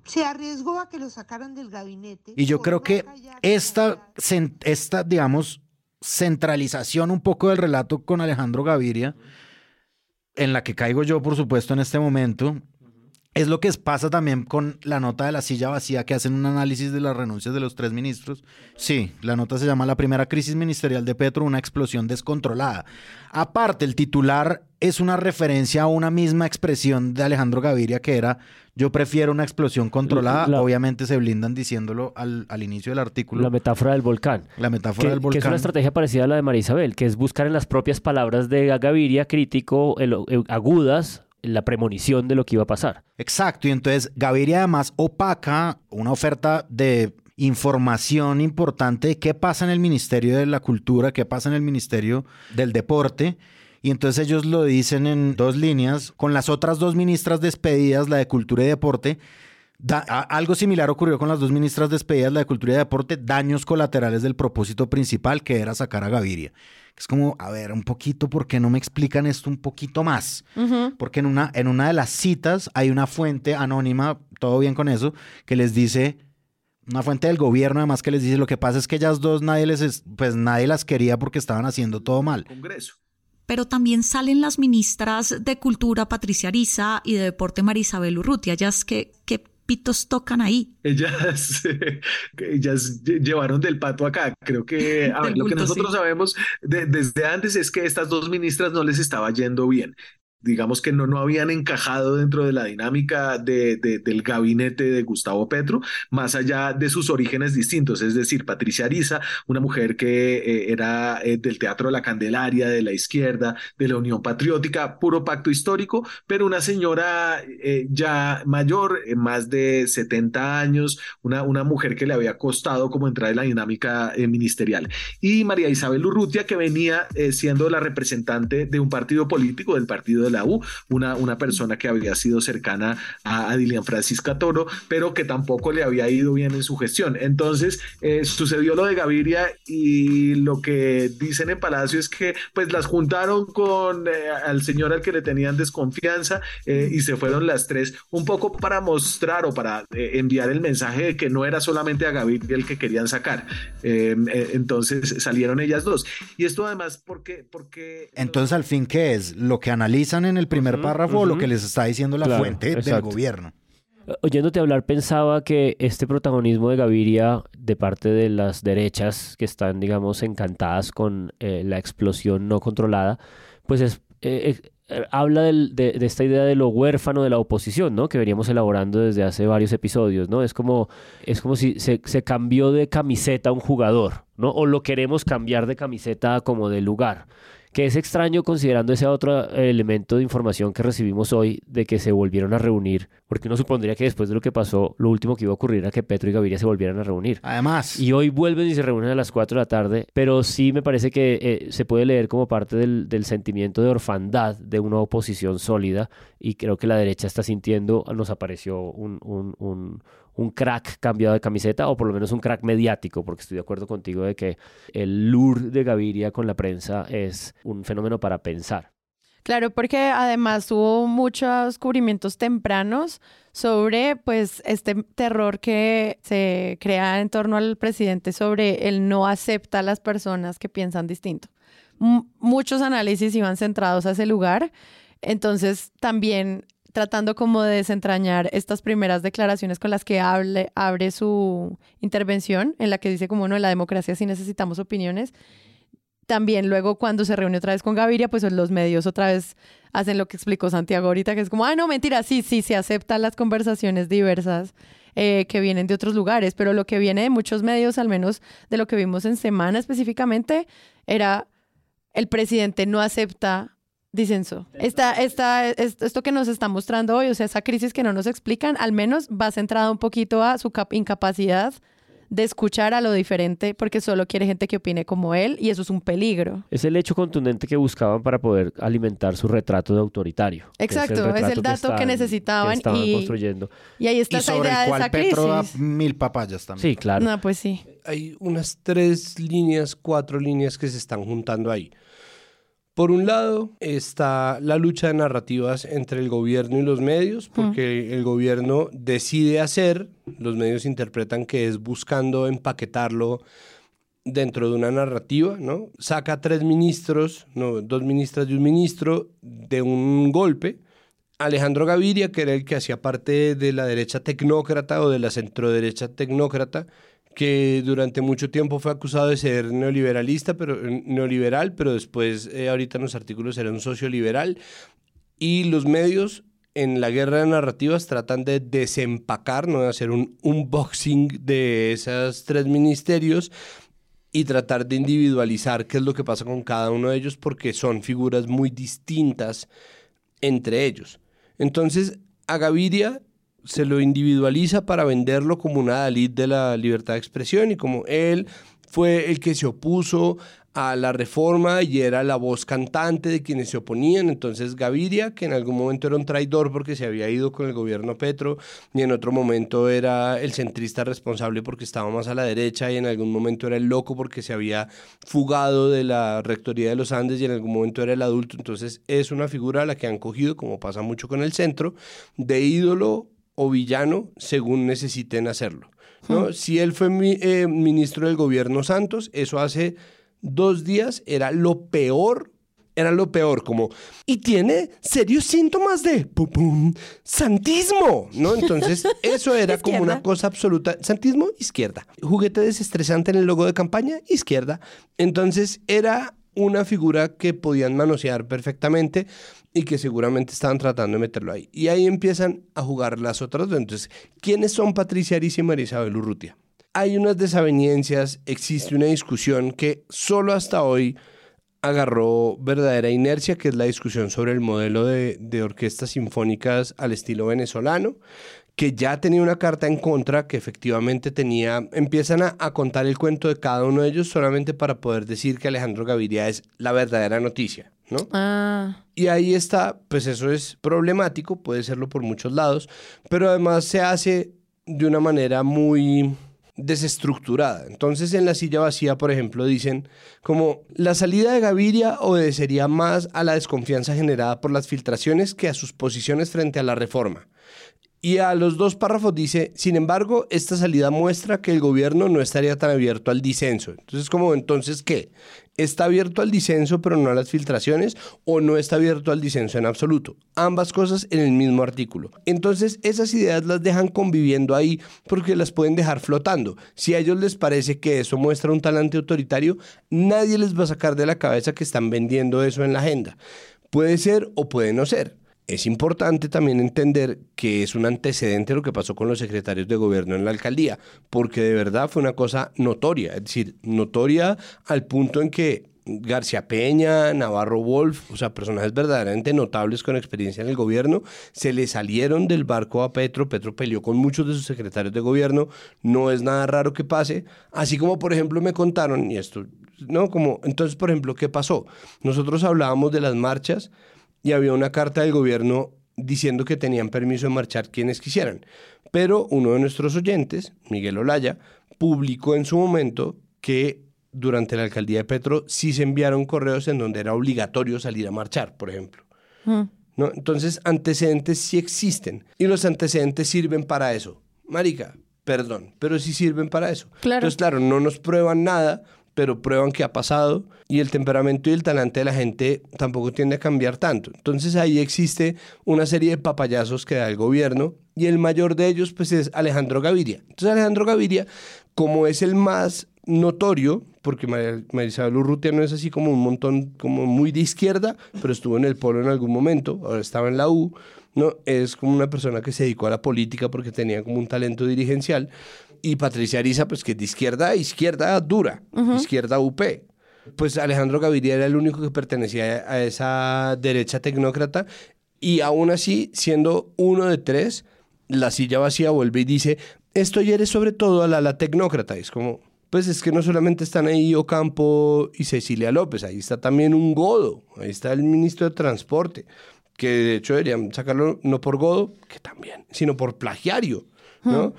se arriesgó a que lo sacaran del gabinete. Y yo creo que esta, esta, digamos, centralización un poco del relato con Alejandro Gaviria, en la que caigo yo, por supuesto, en este momento, es lo que pasa también con la nota de la silla vacía que hacen un análisis de las renuncias de los tres ministros. Sí, la nota se llama La primera crisis ministerial de Petro, una explosión descontrolada. Aparte, el titular es una referencia a una misma expresión de Alejandro Gaviria que era yo prefiero una explosión controlada. Obviamente se blindan diciéndolo al, inicio del artículo. La metáfora del volcán. La metáfora del volcán. Que es una estrategia parecida a la de María Isabel, que es buscar en las propias palabras de Gaviria crítico, agudas, la premonición de lo que iba a pasar. Exacto, y entonces Gaviria además opaca una oferta de información importante de qué pasa en el Ministerio de la Cultura, qué pasa en el Ministerio del Deporte. Y entonces ellos lo dicen en dos líneas, con las otras dos ministras despedidas, la de Cultura y Deporte, algo similar ocurrió con las dos ministras despedidas, la de Cultura y Deporte, daños colaterales del propósito principal que era sacar a Gaviria. Es como, a ver, un poquito, ¿por qué no me explican esto un poquito más? Porque en una, en una de las citas hay una fuente anónima, todo bien con eso, que les dice, una fuente del gobierno además que les dice, lo que pasa es que ellas dos nadie les, pues nadie las quería porque estaban haciendo todo mal. Congreso pero también salen las ministras de Cultura Patricia Ariza y de Deporte Marisabel Urrutia. Ellas que, que pitos tocan ahí. Ellas, ellas llevaron del pato acá. Creo que lo que nosotros sabemos desde antes es que estas dos ministras no les estaba yendo bien digamos que no, no habían encajado dentro de la dinámica de, del gabinete de Gustavo Petro, más allá de sus orígenes distintos, es decir, Patricia Ariza, una mujer que eh, era eh, del Teatro de la Candelaria, de la izquierda, de la Unión Patriótica, puro pacto histórico, pero una señora eh, ya mayor, más de 70 años, una, una mujer que le había costado como entrar en la dinámica ministerial. Y María Isabel Urrutia, que venía siendo la representante de un partido político, del Partido de la U, una, una persona que había sido cercana a, Dilian Francisca Toro, pero que tampoco le había ido bien en su gestión. Entonces eh, sucedió lo de Gaviria y lo que dicen en Palacio es que pues las juntaron con eh, al señor al que le tenían desconfianza eh, y se fueron las tres un poco para mostrar o para enviar el mensaje de que no era solamente a Gaviria el que querían sacar. entonces salieron ellas dos. Y esto además porque... porque entonces al fin, ¿qué es? Lo que analizan en el primer párrafo o lo que les está diciendo la fuente del gobierno. Oyéndote hablar, pensaba que este protagonismo de Gaviria de parte de las derechas que están, digamos, encantadas con eh, la explosión no controlada, pues es, eh, eh, habla de, esta idea de lo huérfano de la oposición, ¿no? Que veníamos elaborando desde hace varios episodios, ¿no? Es como, es como si se, se cambió de camiseta un jugador, ¿no? O lo queremos cambiar de camiseta como de lugar que es extraño considerando ese otro elemento de información que recibimos hoy de que se volvieron a reunir, porque uno supondría que después de lo que pasó, lo último que iba a ocurrir era que Petro y Gaviria se volvieran a reunir. Además. Y hoy vuelven y se reúnen a las 4 de la tarde, pero sí me parece que eh, se puede leer como parte del, sentimiento de orfandad de una oposición sólida y creo que la derecha está sintiendo, nos apareció un, un un crack cambiado de camiseta o por lo menos un crack mediático, porque estoy de acuerdo contigo de que el lure de Gaviria con la prensa es un fenómeno para pensar. Claro, porque además hubo muchos cubrimientos tempranos sobre pues este terror que se crea en torno al presidente sobre el no acepta a las personas que piensan distinto. muchos análisis iban centrados a ese lugar. Entonces también tratando como de desentrañar estas primeras declaraciones con las que abre su intervención, en la que dice como no, en la democracia sí necesitamos opiniones. También luego cuando se reúne otra vez con Gaviria, pues los medios otra vez hacen lo que explicó Santiago ahorita, que es como, ah, no, mentira, sí, sí, se aceptan las conversaciones diversas eh, que vienen de otros lugares, pero lo que viene de muchos medios, al menos de lo que vimos en semana específicamente, era el presidente no acepta disenso. Esta, esta, esto que nos está mostrando hoy, o sea, esa crisis que no nos explican, al menos va centrada un poquito a su incapacidad de escuchar a lo diferente porque solo quiere gente que opine como él y eso es un peligro. Es el hecho contundente que buscaban para poder alimentar su retrato de autoritario. Exacto, es el, dato que, necesitaban y, construyendo. y ahí está esa idea de esa crisis. mil papayas también. Sí, claro. No, pues sí. Hay unas tres líneas, cuatro líneas que se están juntando ahí. Por un lado está la lucha de narrativas entre el gobierno y los medios, porque el gobierno decide hacer, los medios interpretan que es buscando empaquetarlo dentro de una narrativa, ¿no? Saca tres ministros, no, dos ministras y un ministro de un golpe. Alejandro Gaviria, que era el que hacía parte de la derecha tecnócrata o de la centroderecha tecnócrata, que durante mucho tiempo fue acusado de ser neoliberalista, pero, neoliberal, pero después, eh, ahorita en los artículos, era un socioliberal. Y los medios en la guerra de narrativas tratan de desempacar, ¿no? de hacer un unboxing de esos tres ministerios y tratar de individualizar qué es lo que pasa con cada uno de ellos, porque son figuras muy distintas entre ellos. Entonces, a Gaviria se lo individualiza para venderlo como una Dalit de la libertad de expresión y como él fue el que se opuso a la reforma y era la voz cantante de quienes se oponían. Entonces Gaviria, que en algún momento era un traidor porque se había ido con el gobierno Petro, y en otro momento era el centrista responsable porque estaba más a la derecha, y en algún momento era el loco porque se había fugado de la rectoría de los Andes, y en algún momento era el adulto. Entonces es una figura a la que han cogido, como pasa mucho con el centro, de ídolo o villano según necesiten hacerlo. ¿no? Hmm. Si él fue eh, ministro del gobierno Santos, eso hace dos días era lo peor era lo peor, como, y tiene serios síntomas de pum, santismo, ¿no? Entonces, eso era como una cosa absoluta. Santismo, izquierda. Juguete desestresante en el logo de campaña, izquierda. Entonces, era una figura que podían manosear perfectamente y que seguramente estaban tratando de meterlo ahí. Y ahí empiezan a jugar las otras dos. Entonces, ¿quiénes son Patricia Aris y María Isabel Urrutia? hay unas desavenencias, existe una discusión que solo hasta hoy agarró verdadera inercia, que es la discusión sobre el modelo de, orquestas sinfónicas al estilo venezolano, que ya tenía una carta en contra, que efectivamente tenía, empiezan a, contar el cuento de cada uno de ellos solamente para poder decir que Alejandro Gaviria es la verdadera noticia. ¿No? Ah. Y ahí está, pues eso es problemático, puede serlo por muchos lados, pero además se hace de una manera muy desestructurada. Entonces en la silla vacía, por ejemplo, dicen como la salida de Gaviria obedecería más a la desconfianza generada por las filtraciones que a sus posiciones frente a la reforma. Y a los dos párrafos dice, sin embargo, esta salida muestra que el gobierno no estaría tan abierto al disenso. Entonces, como entonces, ¿qué? ¿Está abierto al disenso pero no a las filtraciones o no está abierto al disenso en absoluto? Ambas cosas en el mismo artículo. Entonces, esas ideas las dejan conviviendo ahí porque las pueden dejar flotando. Si a ellos les parece que eso muestra un talante autoritario, nadie les va a sacar de la cabeza que están vendiendo eso en la agenda. Puede ser o puede no ser es importante también entender que es un antecedente lo que pasó con los secretarios de gobierno en la alcaldía, porque de verdad fue una cosa notoria, es decir, notoria al punto en que García Peña, Navarro Wolf, o sea, personajes verdaderamente notables con experiencia en el gobierno, se le salieron del barco a Petro, Petro peleó con muchos de sus secretarios de gobierno, no es nada raro que pase, así como por ejemplo me contaron, y esto, no, como, entonces por ejemplo, ¿qué pasó? Nosotros hablábamos de las marchas, y había una carta del gobierno diciendo que tenían permiso de marchar quienes quisieran. Pero uno de nuestros oyentes, Miguel Olaya, publicó en su momento que durante la alcaldía de Petro sí se enviaron correos en donde era obligatorio salir a marchar, por ejemplo. Mm. ¿No? Entonces, antecedentes sí existen y los antecedentes sirven para eso. Marica, perdón, pero sí sirven para eso. Entonces, claro, no nos prueban nada, pero prueban que ha pasado y el temperamento y el talante de la gente tampoco tiende a cambiar tanto. Entonces ahí existe una serie de papayazos que da el gobierno y el mayor de ellos pues es Alejandro Gaviria. Entonces Alejandro Gaviria, como es el más notorio, porque María, Isabel Urrutia no es así como un montón, como muy de izquierda, pero estuvo en el polo en algún momento, ahora estaba en la U, ¿no? Es como una persona que se dedicó a la política porque tenía como un talento dirigencial, y Patricia Ariza, pues que es de izquierda, izquierda dura, izquierda UP. Pues Alejandro Gaviria era el único que pertenecía a esa derecha tecnócrata y aún así, siendo uno de tres, la silla vacía vuelve y dice, esto eres sobre todo a la, la tecnócrata. es como, pues es que no solamente están ahí Ocampo y Cecilia López, ahí está también un Godo, ahí está el ministro de Transporte, que de hecho deberían sacarlo no por Godo, que también, sino por plagiario, ¿no?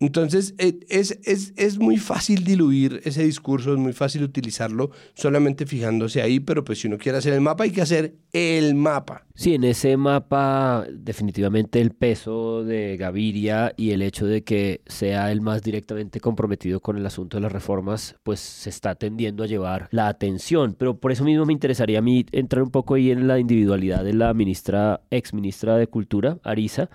Entonces, eh, es, es, es, muy fácil diluir ese discurso, es muy fácil utilizarlo solamente fijándose ahí, pero pues si uno quiere hacer el mapa, hay que hacer el mapa. Sí, en ese mapa definitivamente el peso de Gaviria y el hecho de que sea el más directamente comprometido con el asunto de las reformas, pues se está tendiendo a llevar la atención. Pero por eso mismo me interesaría a mí entrar un poco ahí en la individualidad de la ministra, ex ministra de Cultura, Arisa.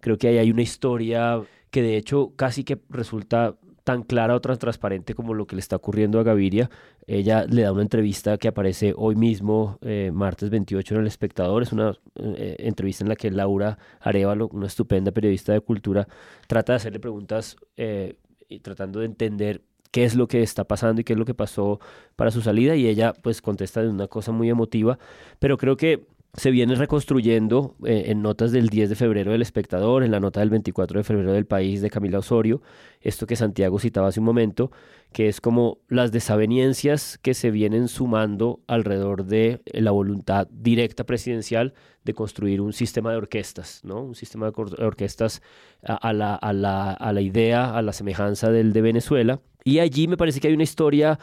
Creo que ahí hay una historia que de hecho casi que resulta tan clara o tan transparente como lo que le está ocurriendo a Gaviria. Ella le da una entrevista que aparece hoy mismo, eh, martes 28 en El Espectador. Es una eh, entrevista en la que Laura Arevalo, una estupenda periodista de cultura, trata de hacerle preguntas eh, y tratando de entender qué es lo que está pasando y qué es lo que pasó para su salida. Y ella pues contesta de una cosa muy emotiva. Pero creo que se viene reconstruyendo eh, en notas del 10 de febrero del espectador, en la nota del 24 de febrero del país de Camila Osorio, esto que Santiago citaba hace un momento, que es como las desaveniencias que se vienen sumando alrededor de la voluntad directa presidencial de construir un sistema de orquestas, ¿no? Un sistema de orquestas a, la, a, la, a la idea, a la semejanza del de Venezuela. Y allí me parece que hay una historia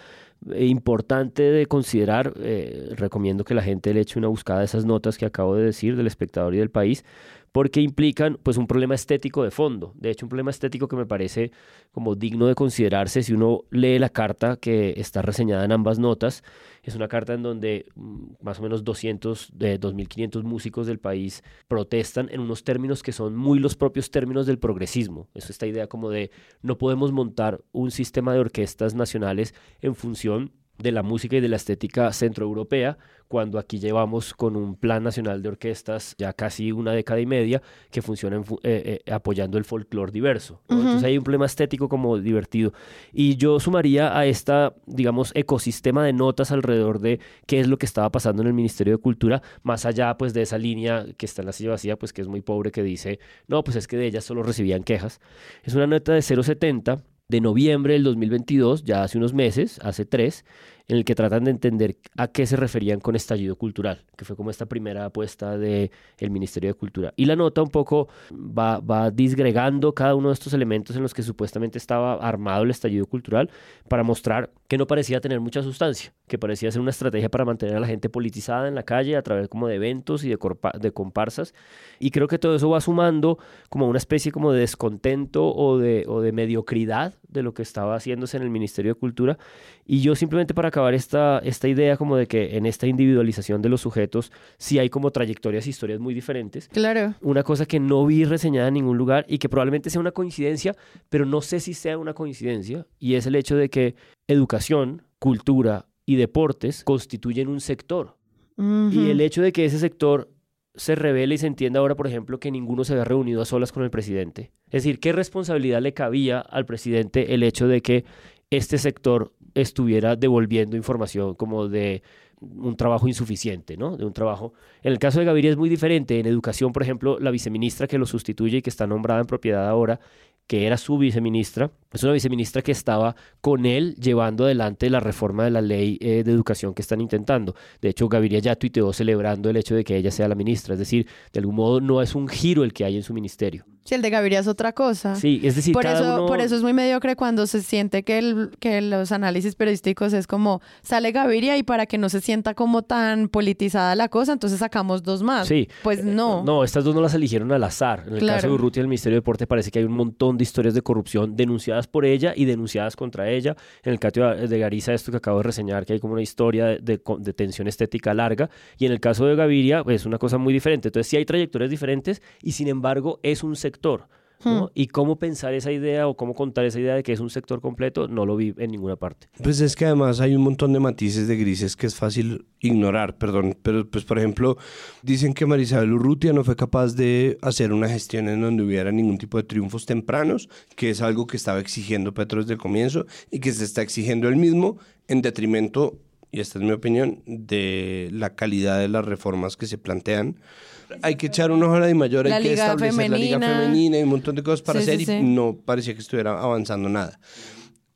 importante de considerar. Eh, recomiendo que la gente le eche una buscada a esas notas que acabo de decir del espectador y del país, porque implican pues un problema estético de fondo. De hecho, un problema estético que me parece como digno de considerarse si uno lee la carta que está reseñada en ambas notas. Es una carta en donde mm, más o menos 200 de 2500 músicos del país protestan en unos términos que son muy los propios términos del progresismo. Es esta idea como de no podemos montar un sistema de orquestas nacionales en función de la música y de la estética centroeuropea, cuando aquí llevamos con un plan nacional de orquestas ya casi una década y media que funciona eh, eh, apoyando el folclore diverso. Entonces hay un problema estético como divertido. Y yo sumaría a esta, digamos, ecosistema de notas alrededor de qué es lo que estaba pasando en el Ministerio de Cultura, más allá pues de esa línea que está en la silla vacía, pues que es muy pobre, que dice, no, pues es que de ellas solo recibían quejas. Es una nota de 070 de noviembre del 2022, ya hace unos meses, hace tres, en el que tratan de entender a qué se referían con estallido cultural, que fue como esta primera apuesta del el Ministerio de Cultura. Y la nota un poco va, disgregando cada uno de estos elementos en los que supuestamente estaba armado el estallido cultural para mostrar que no parecía tener mucha sustancia, que parecía ser una estrategia para mantener a la gente politizada en la calle a través como de eventos y de, de comparsas. Y creo que todo eso va sumando como una especie como de descontento o de, o de mediocridad de lo que estaba haciéndose en el Ministerio de Cultura. Y yo simplemente para acabar esta, esta idea como de que en esta individualización de los sujetos sí hay como trayectorias e historias muy diferentes. Claro. Una cosa que no vi reseñada en ningún lugar y que probablemente sea una coincidencia, pero no sé si sea una coincidencia, y es el hecho de que educación, cultura y deportes constituyen un sector. Y el hecho de que ese sector se revele y se entienda ahora, por ejemplo, que ninguno se había reunido a solas con el presidente. Es decir, ¿qué responsabilidad le cabía al presidente el hecho de que este sector estuviera devolviendo información como de un trabajo insuficiente, ¿no? De un trabajo. En el caso de Gaviria es muy diferente. En educación, por ejemplo, la viceministra que lo sustituye y que está nombrada en propiedad ahora, que era su viceministra, es una viceministra que estaba con él llevando adelante la reforma de la ley eh, de educación que están intentando. De hecho, Gaviria ya tuiteó celebrando el hecho de que ella sea la ministra. Es decir, de algún modo no es un giro el que hay en su ministerio. Sí, el de Gaviria es otra cosa. Sí, es decir, por, eso, por eso es muy mediocre cuando se siente que, el, que los análisis periodísticos es como sale Gaviria y para que no se sienta como tan politizada la cosa, entonces sacamos dos más. Sí. Pues no. No, estas dos no las eligieron al azar. En el caso de Urrutia del Ministerio de Deporte parece que hay un montón de historias de corrupción denunciadas por ella y denunciadas contra ella. En el caso de Gariza, esto que acabo de reseñar, que hay como una historia de, de tensión estética larga. Y en el caso de Gaviria, es una cosa muy diferente. Entonces sí hay trayectorias diferentes y sin embargo es un sector Hmm. Y cómo pensar esa idea o cómo contar esa idea de que es un sector completo, no lo vi en ninguna parte. Pues es que además hay un montón de matices de grises que es fácil ignorar, perdón. Pero pues por ejemplo, dicen que Marisabel Urrutia no fue capaz de hacer una gestión en donde hubiera ningún tipo de triunfos tempranos, que es algo que estaba exigiendo Petro desde el comienzo y que se está exigiendo él mismo en detrimento, y esta es mi opinión, de la calidad de las reformas que se plantean hay que echar una hora de mayor, hay que establecer la liga femenina y un montón de cosas para hacer y no parecía que estuviera avanzando nada.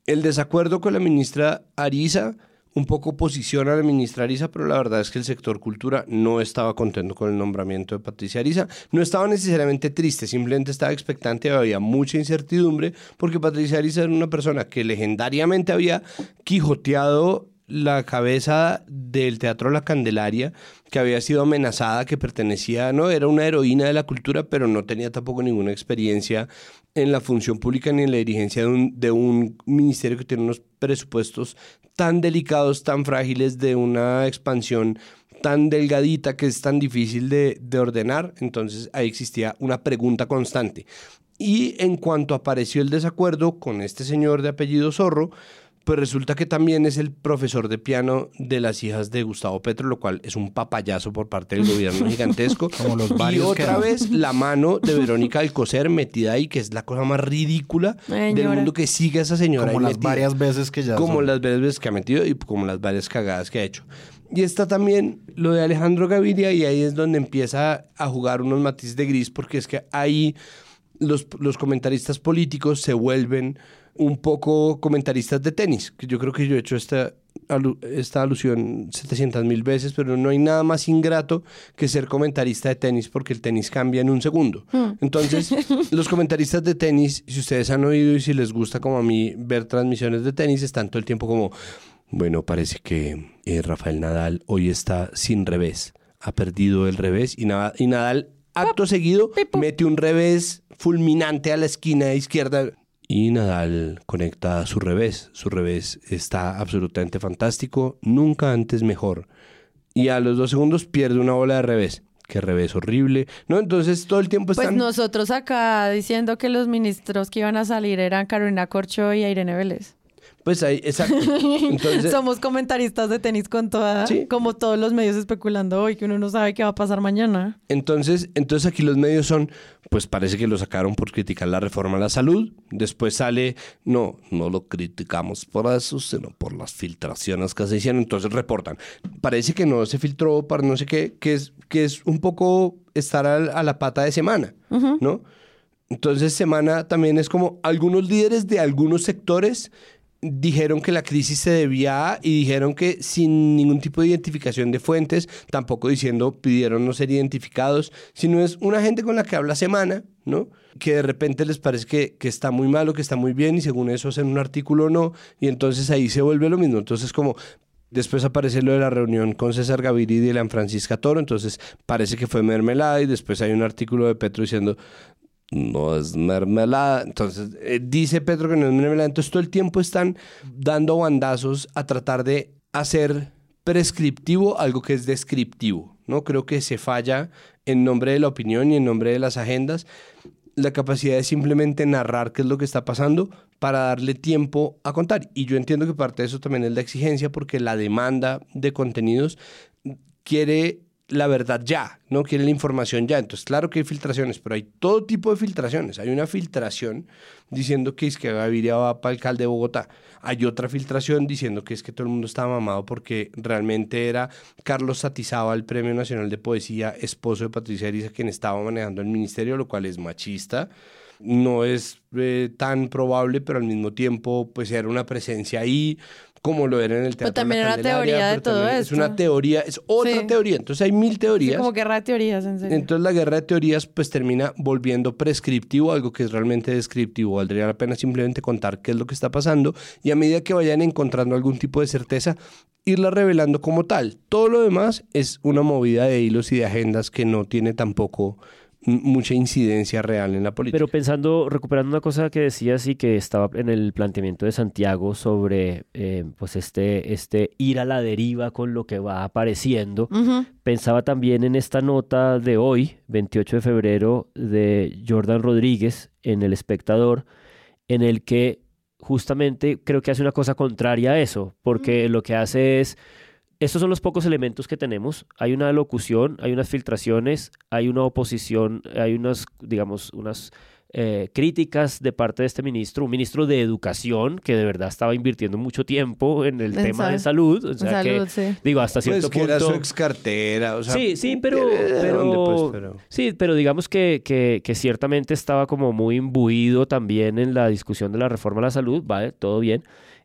El desacuerdo con la ministra Ariza un poco posiciona a la ministra Ariza, pero la verdad es que el sector cultura no estaba contento con el nombramiento de Patricia Ariza. No estaba necesariamente triste, simplemente estaba expectante, había mucha incertidumbre, porque Patricia Ariza era una persona que legendariamente había quijoteado la cabeza del Teatro La Candelaria, que había sido amenazada, que pertenecía, no, era una heroína de la cultura, pero no tenía tampoco ninguna experiencia en la función pública ni en la dirigencia de un, de un ministerio que tiene unos presupuestos tan delicados, tan frágiles, de una expansión tan delgadita que es tan difícil de, de ordenar. Entonces ahí existía una pregunta constante. Y en cuanto apareció el desacuerdo con este señor de apellido Zorro, pues resulta que también es el profesor de piano de las hijas de Gustavo Petro, lo cual es un papayazo por parte del gobierno gigantesco. Como los y otra que- vez la mano de Verónica Alcocer metida ahí, que es la cosa más ridícula del mundo que sigue a esa señora. Como ahí las metida. varias veces que ya Como son. las varias veces que ha metido y como las varias cagadas que ha hecho. Y está también lo de Alejandro Gaviria y ahí es donde empieza a jugar unos matices de gris porque es que ahí los, los comentaristas políticos se vuelven un poco comentaristas de tenis, que yo creo que yo he hecho esta, esta alusión 700 mil veces, pero no hay nada más ingrato que ser comentarista de tenis porque el tenis cambia en un segundo. Hmm. Entonces, los comentaristas de tenis, si ustedes han oído y si les gusta como a mí ver transmisiones de tenis, están todo el tiempo como, bueno, parece que eh, Rafael Nadal hoy está sin revés, ha perdido el revés y Nadal acto seguido mete un revés fulminante a la esquina izquierda y Nadal conecta su revés. Su revés está absolutamente fantástico, nunca antes mejor. Y a los dos segundos pierde una bola de revés. Qué revés horrible. ¿No? Entonces todo el tiempo Pues están... nosotros acá diciendo que los ministros que iban a salir eran Carolina Corcho y Irene Vélez. Pues ahí, exacto. Entonces, Somos comentaristas de tenis con toda, como todos los medios especulando hoy, que uno no sabe qué va a pasar mañana. Entonces, entonces aquí los medios son, pues parece que lo sacaron por criticar la reforma a la salud. Después sale, no, no lo criticamos por eso, sino por las filtraciones que se hicieron. Entonces reportan. Parece que no se filtró para no sé qué, que es, que es un poco estar a, la pata de semana, ¿no? Entonces, semana también es como algunos líderes de algunos sectores dijeron que la crisis se debía y dijeron que sin ningún tipo de identificación de fuentes, tampoco diciendo pidieron no ser identificados, sino es una gente con la que habla semana, ¿no? Que de repente les parece que, que está muy malo, que está muy bien y según eso hacen un artículo o no, y entonces ahí se vuelve lo mismo. Entonces como Después aparece lo de la reunión con César Gaviria y Francisca Toro, entonces parece que fue mermelada y después hay un artículo de Petro diciendo no es mermelada. Entonces, eh, dice Petro que no es mermelada. Entonces, todo el tiempo están dando bandazos a tratar de hacer prescriptivo algo que es descriptivo. ¿no? Creo que se falla en nombre de la opinión y en nombre de las agendas la capacidad de simplemente narrar qué es lo que está pasando para darle tiempo a contar. Y yo entiendo que parte de eso también es la exigencia porque la demanda de contenidos quiere la verdad ya, no quiere la información ya. Entonces, claro que hay filtraciones, pero hay todo tipo de filtraciones. Hay una filtración diciendo que es que Gaviria va para alcalde de Bogotá. Hay otra filtración diciendo que es que todo el mundo estaba mamado porque realmente era Carlos Satizaba, el Premio Nacional de Poesía, esposo de Patricia Ariza, quien estaba manejando el ministerio, lo cual es machista. No es eh, tan probable, pero al mismo tiempo, pues era una presencia ahí como lo era en el teatro. también La era teoría de pero todo también Es esto. una teoría, es otra Sí. teoría. Entonces hay mil Sí, teorías. como guerra de teorías, en serio. Entonces la guerra de teorías pues termina volviendo prescriptivo, algo que es realmente descriptivo. Valdría la pena simplemente contar qué es lo que está pasando y a medida que vayan encontrando algún tipo de certeza, irla revelando como tal. Todo lo demás es una movida de hilos y de agendas que no tiene tampoco mucha incidencia real en la política. Pero pensando, recuperando una cosa que decías y que estaba en el planteamiento de Santiago sobre eh, pues este, este ir a la deriva con lo que va apareciendo, pensaba también en esta nota de hoy, 28 de febrero, de Jordan Rodríguez en El Espectador, en el que justamente creo que hace una cosa contraria a eso, porque lo que hace es, estos son los pocos elementos que tenemos, hay una locución, hay unas filtraciones, hay una oposición, hay unas, digamos, unas eh, críticas de parte de este ministro, un ministro de educación que de verdad estaba invirtiendo mucho tiempo en el En tema sal- de salud, o sea salud, que, sí. digo, hasta cierto Pues que punto... era su ex cartera, o sea, sí, sí, pero, ¿de pero, dónde, pues? Pero- sí, pero digamos que, que, que ciertamente estaba como muy imbuido también en la discusión de la reforma a la salud, vale, todo bien.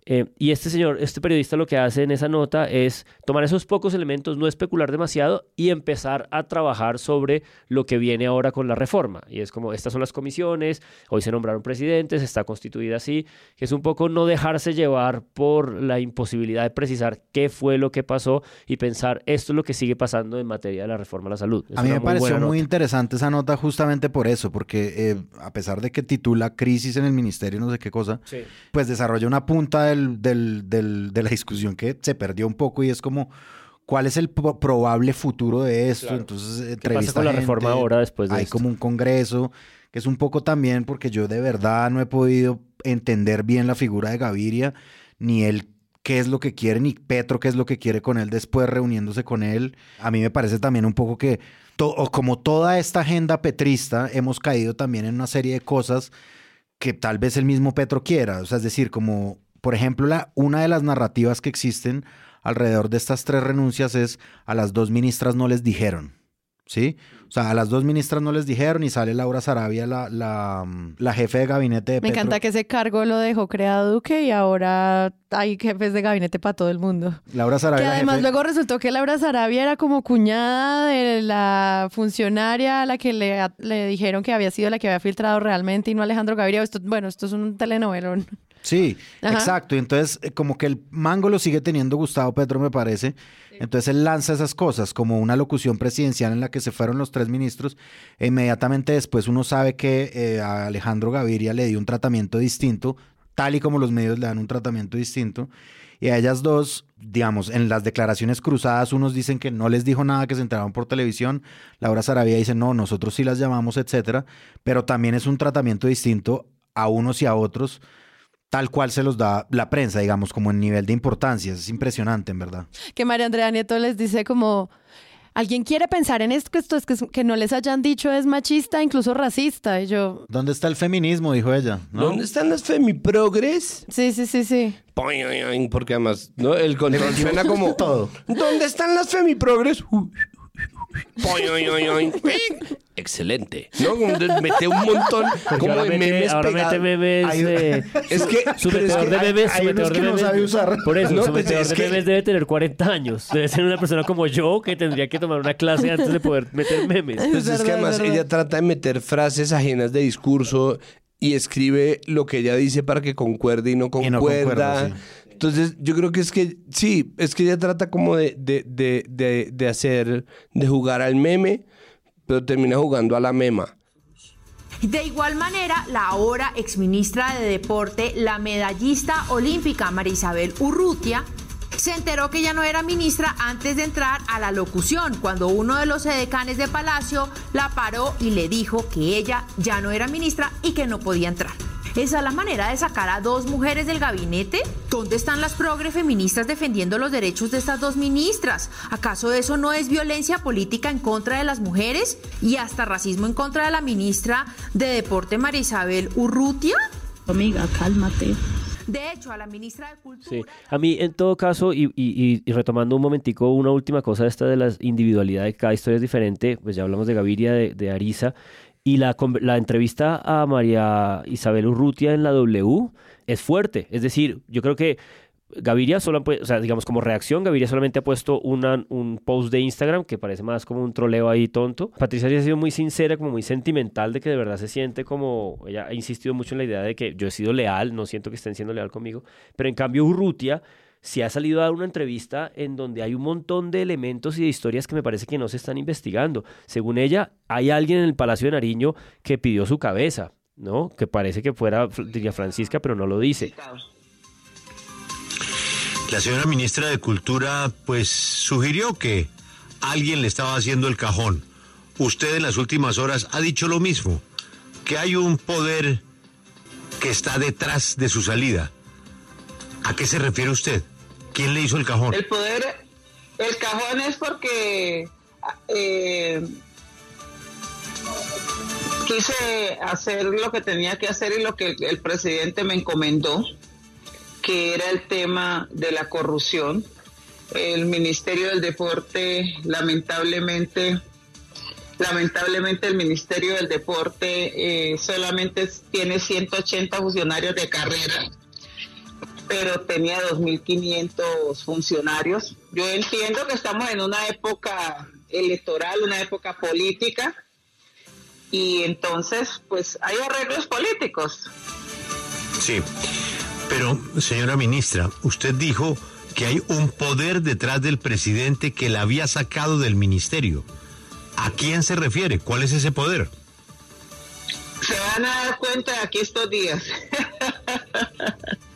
Eh, y este señor, este periodista lo que hace en esa nota es tomar esos pocos elementos, no especular demasiado y empezar a trabajar sobre lo que viene ahora con la reforma. Y es como, estas son las comisiones, hoy se nombraron presidentes, está constituida así, que es un poco no dejarse llevar por la imposibilidad de precisar qué fue lo que pasó y pensar, esto es lo que sigue pasando en materia de la reforma a la salud. Es A mí me muy pareció muy interesante esa nota justamente por eso, porque eh, a pesar de que titula crisis en el ministerio, no sé qué cosa, Sí. pues desarrolla una punta del, del- del- de la discusión que se perdió un poco y es como, ¿cuál es el pro- probable futuro de esto? Claro. Entonces, ¿Qué entrevista pasa con la gente, reforma ahora después de Hay esto? como un congreso, que es un poco también porque yo de verdad no he podido entender bien la figura de Gaviria, ni él qué es lo que quiere, ni Petro qué es lo que quiere con él después reuniéndose con él. A mí me parece también un poco que, o como toda esta agenda petrista, hemos caído también en una serie de cosas que tal vez el mismo Petro quiera. O sea, es decir, como, por ejemplo, la, una de las narrativas que existen alrededor de estas tres renuncias es a las dos ministras no les dijeron. ¿sí? O sea, a las dos ministras no les dijeron y sale Laura Sarabia, la, la, la jefe de gabinete de Me encanta que ese cargo lo dejó creado Duque y ahora hay jefes de gabinete para todo el mundo. Laura Sarabia. Que además luego resultó que Laura Sarabia era como cuñada de la funcionaria a la que le, le dijeron que había sido la que había filtrado realmente y no Alejandro Gaviria. Esto, bueno, esto es un telenovelón. Sí, exacto. Y entonces, eh, como que el mango lo sigue teniendo Gustavo Petro, me parece. Entonces él lanza esas cosas como una locución presidencial en la que se fueron los tres ministros. E inmediatamente después uno sabe que eh, a Alejandro Gaviria le dio un tratamiento distinto, tal y como los medios le dan un tratamiento distinto. Y a ellas dos, digamos, en las declaraciones cruzadas, unos dicen que no les dijo nada, que se enteraron por televisión. Laura Sarabia dice, no, nosotros sí las llamamos, etcétera. Pero también es un tratamiento distinto a unos y a otros tal cual se los da la prensa, digamos, como en nivel de importancia. Es impresionante, en verdad. Que María Andrea Nieto les dice como... ¿Alguien quiere pensar en esto? Esto es que, que no les hayan dicho es machista, incluso racista. Y yo. ¿Dónde está el feminismo? Dijo ella. ¿Dónde están las femiprogres? Sí, sí, sí, sí. Porque además, ¿no? El control suena como. todo. ¿Dónde están las femiprogres? Excelente. ¿No? Mete un montón como de memes Ahora mete memes. Eh, es que su metedor de memes, hay, su metedor que de no sabe usar. Por eso, No, su pues es de que- memes debe tener 40 años. Debe ser una persona como yo que tendría que tomar una clase antes de poder meter memes. Pues es que verdad, además es verdad. ella trata de meter frases ajenas de discurso y escribe lo que ella dice para que concuerde y no Y no concuerda. concuerda, sí. Entonces, yo creo que es que sí, es que ella trata como de, de, de, de, hacer, de jugar al meme, pero termina jugando a la mema. De igual manera, la ahora exministra de Deporte, la medallista olímpica Marisabel Urrutia, se enteró que ya no era ministra antes de entrar a la locución, cuando uno de los edecanes de Palacio la paró y le dijo que ella ya no era ministra y que no podía entrar. ¿Esa es la manera de sacar a dos mujeres del gabinete? ¿Dónde están las progre feministas defendiendo los derechos de estas dos ministras? ¿Acaso eso no es violencia política en contra de las mujeres? ¿Y hasta racismo en contra de la ministra de Deporte Marisabel Urrutia? Amiga, cálmate. De hecho, a la ministra de Cultura... Sí. A mí, en todo caso, y, y- y retomando un momentico una última cosa esta de las individualidades, cada historia es diferente, pues ya hablamos de Gaviria, de, de Arisa, y la, la entrevista a María Isabel Urrutia en la W es fuerte. Es decir, yo creo que Gaviria solo, o sea, digamos como reacción, Gaviria solamente ha puesto una, un post de Instagram que parece más como un troleo ahí tonto. Patricia ha sido muy sincera, como muy sentimental, de que de verdad se siente como, ella ha insistido mucho en la idea de que yo he sido leal, no siento que estén siendo leal conmigo, pero en cambio Urrutia sí ha salido a dar una entrevista en donde hay un montón de elementos y de historias que me parece que no se están investigando. Según ella, hay alguien en el Palacio de Nariño que pidió su cabeza, ¿no? Que parece que fuera, diría Francisca, pero no lo dice. La señora ministra de Cultura pues sugirió que alguien le estaba haciendo el cajón. Usted en las últimas horas ha dicho lo mismo, que hay un poder que está detrás de su salida. ¿A qué se refiere usted? ¿Quién le hizo el cajón? El poder, el cajón es porque eh, quise hacer lo que tenía que hacer y lo que el presidente me encomendó, que era el tema de la corrupción. El Ministerio del Deporte, lamentablemente, lamentablemente el Ministerio del Deporte eh, solamente tiene 180 funcionarios de carrera pero tenía 2.500 funcionarios. Yo entiendo que estamos en una época electoral, una época política, y entonces, pues hay arreglos políticos. Sí, pero señora ministra, usted dijo que hay un poder detrás del presidente que la había sacado del ministerio. ¿A quién se refiere? ¿Cuál es ese poder? Se van a dar cuenta aquí estos días.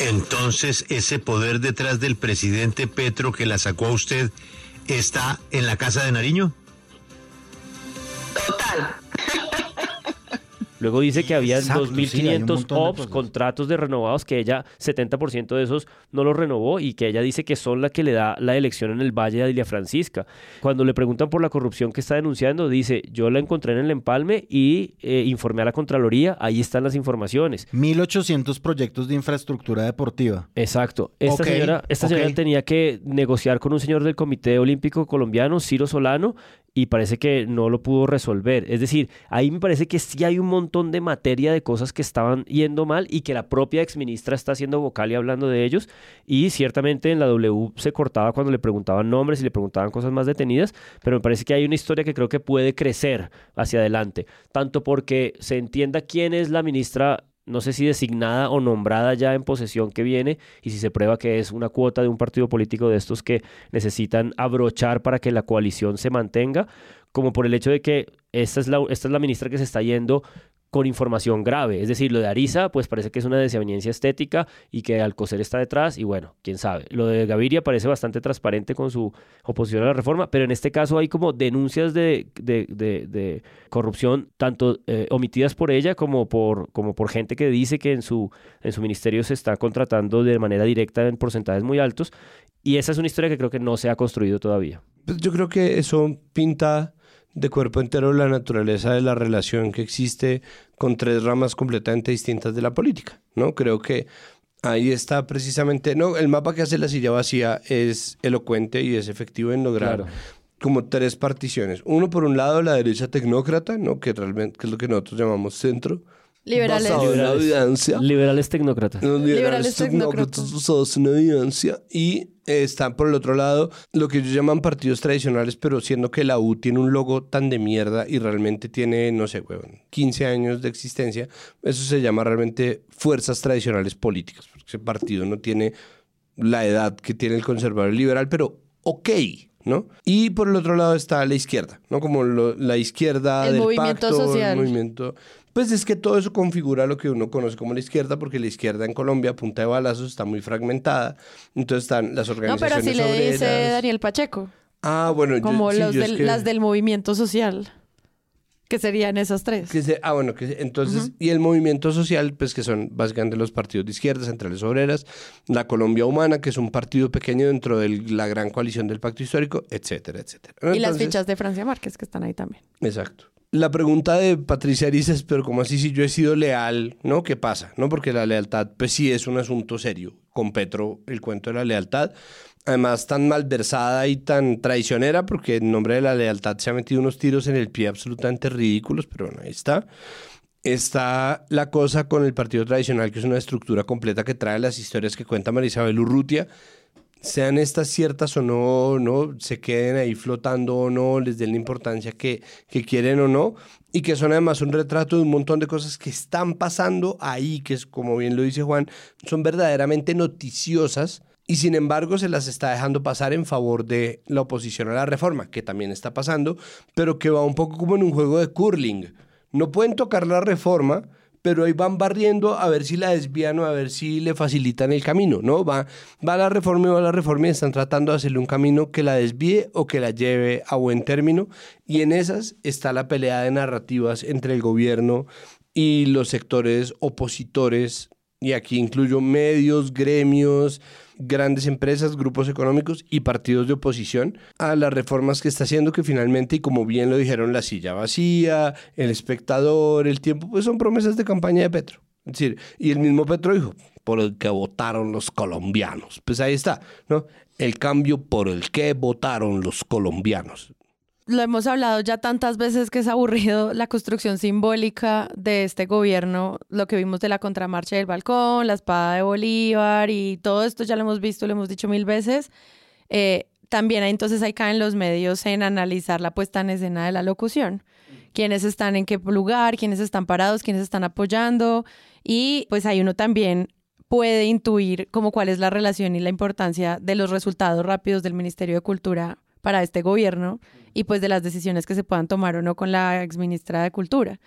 Entonces, ese poder detrás del presidente Petro que la sacó a usted está en la casa de Nariño. Total. Luego dice que había Exacto, sí, hay un 2.500 montón de OPS, contratos de renovados, que ella 70% de esos no los renovó y que ella dice que son la que le da la elección en el Valle de Ilia Francisca. Cuando le preguntan por la corrupción que está denunciando, dice, yo la encontré en el empalme y eh, informé a la Contraloría, ahí están las informaciones. 1800 proyectos de infraestructura deportiva. Exacto. Esta señora, esta señora tenía que negociar con un señor del Comité Olímpico Colombiano, Ciro Solano, y parece que no lo pudo resolver. Es decir, ahí me parece que sí hay un montón de materia de cosas que estaban yendo mal y que la propia exministra está haciendo vocal y hablando de ellos. Y ciertamente en la W se cortaba cuando le preguntaban nombres y le preguntaban cosas más detenidas, pero me parece que hay una historia que creo que puede crecer hacia adelante. Tanto porque se entienda quién es la ministra no sé si designada o nombrada ya en posesión que viene y si se prueba que es una cuota de un partido político de estos que necesitan abrochar para que la coalición se mantenga, como por el hecho de que esta es la, esta es la ministra que se está yendo con información grave. Es decir, lo de Ariza, pues parece que es una desaveniencia estética y que Alcocer está detrás y bueno, quién sabe. Lo de Gaviria parece bastante transparente con su oposición a la reforma, pero en este caso hay como denuncias de, de- de- corrupción, tanto eh, omitidas por ella como por, como por gente que dice que en su, en su ministerio se está contratando de manera directa en porcentajes muy altos. Y esa es una historia que creo que no se ha construido todavía. Pues yo creo que eso pinta de cuerpo entero la naturaleza de la relación que existe con tres ramas completamente distintas de la política, ¿no? Creo que ahí está precisamente, no, el mapa que hace la silla vacía es elocuente y es efectivo en lograr Claro. como tres particiones. Uno por un lado la derecha tecnócrata, ¿no? Que realmente que es lo que nosotros llamamos centro. Liberales. basado en la Liberales. evidencia. Liberales tecnócratas. Los Liberales liberales tecnócratas. tecnócratas basados en evidencia y eh, están por el otro lado lo que ellos llaman partidos tradicionales, pero siendo que la U tiene un logo tan de mierda y realmente tiene, no sé, huevón, 15 años de existencia, eso se llama realmente fuerzas tradicionales políticas, porque ese partido no tiene la edad que tiene el conservador liberal, pero ok. ¿No? Y por el otro lado está la izquierda, ¿no? Como lo- la izquierda El del movimiento pacto, social. el movimiento pues es que todo eso configura lo que uno conoce como la izquierda, porque la izquierda en Colombia, a punta de balazos, está muy fragmentada. Entonces están las No, organizaciones pero así le dice. Daniel Pacheco. Ah, bueno, yo- Como sí, es que- las del movimiento social. Que serían esas tres. que se- ah, bueno, que entonces, y el movimiento social, pues que son básicamente los partidos de izquierda, centrales obreras, la Colombia Humana, que es un partido pequeño dentro de la gran coalición del pacto histórico, etcétera, etcétera. y las fichas de Francia Márquez que están ahí también. Exacto. La pregunta de Patricia Ariza pero ¿cómo así si yo he sido leal? ¿No? ¿Qué pasa? ¿No? Porque la lealtad, pues sí es un asunto serio. Con Petro, el cuento de la lealtad. Además, tan malversada y tan traicionera, porque en nombre de la lealtad se ha metido unos tiros en el pie absolutamente ridículos, pero bueno, ahí está. Está la cosa con el partido tradicional, que es una estructura completa que trae las historias que cuenta Marisabel Urrutia, sean estas ciertas o no, no, se queden ahí flotando o no, les den la importancia que, que quieren o no, y que son además un retrato de un montón de cosas que están pasando ahí, que es como bien lo dice Juan, son verdaderamente noticiosas. Y sin embargo se las está dejando pasar en favor de la oposición a la reforma, que también está pasando, pero que va un poco como en un juego de curling. No pueden tocar la reforma, pero ahí van barriendo a ver si la desvían o a ver si le facilitan el camino, ¿no? Va, va la reforma y va la reforma y están tratando de hacerle un camino que la desvíe o que la lleve a buen término. Y en esas está la pelea de narrativas entre el gobierno y los sectores opositores, y aquí incluyo medios, gremios, grandes empresas, grupos económicos y partidos de oposición a las reformas que está haciendo que finalmente, y como bien lo dijeron, la silla vacía, el espectador, el tiempo, pues son promesas de campaña de Petro. Es decir, y el mismo Petro dijo, por el que votaron los colombianos. Pues ahí está, ¿no? El cambio por el que votaron los colombianos. Lo hemos hablado ya tantas veces que es aburrido la construcción simbólica de este gobierno, lo que vimos de la contramarcha del balcón, la espada de Bolívar y todo esto ya lo hemos visto, lo hemos dicho mil veces. Eh, también hay- entonces ahí caen los medios en analizar la puesta en escena de la locución. Quiénes están en qué lugar, quiénes están parados, quiénes están apoyando y pues ahí uno también puede intuir como cuál es la relación y la importancia de los resultados rápidos del Ministerio de Cultura para este gobierno y pues de las decisiones que se puedan tomar o no con la exministra de Cultura.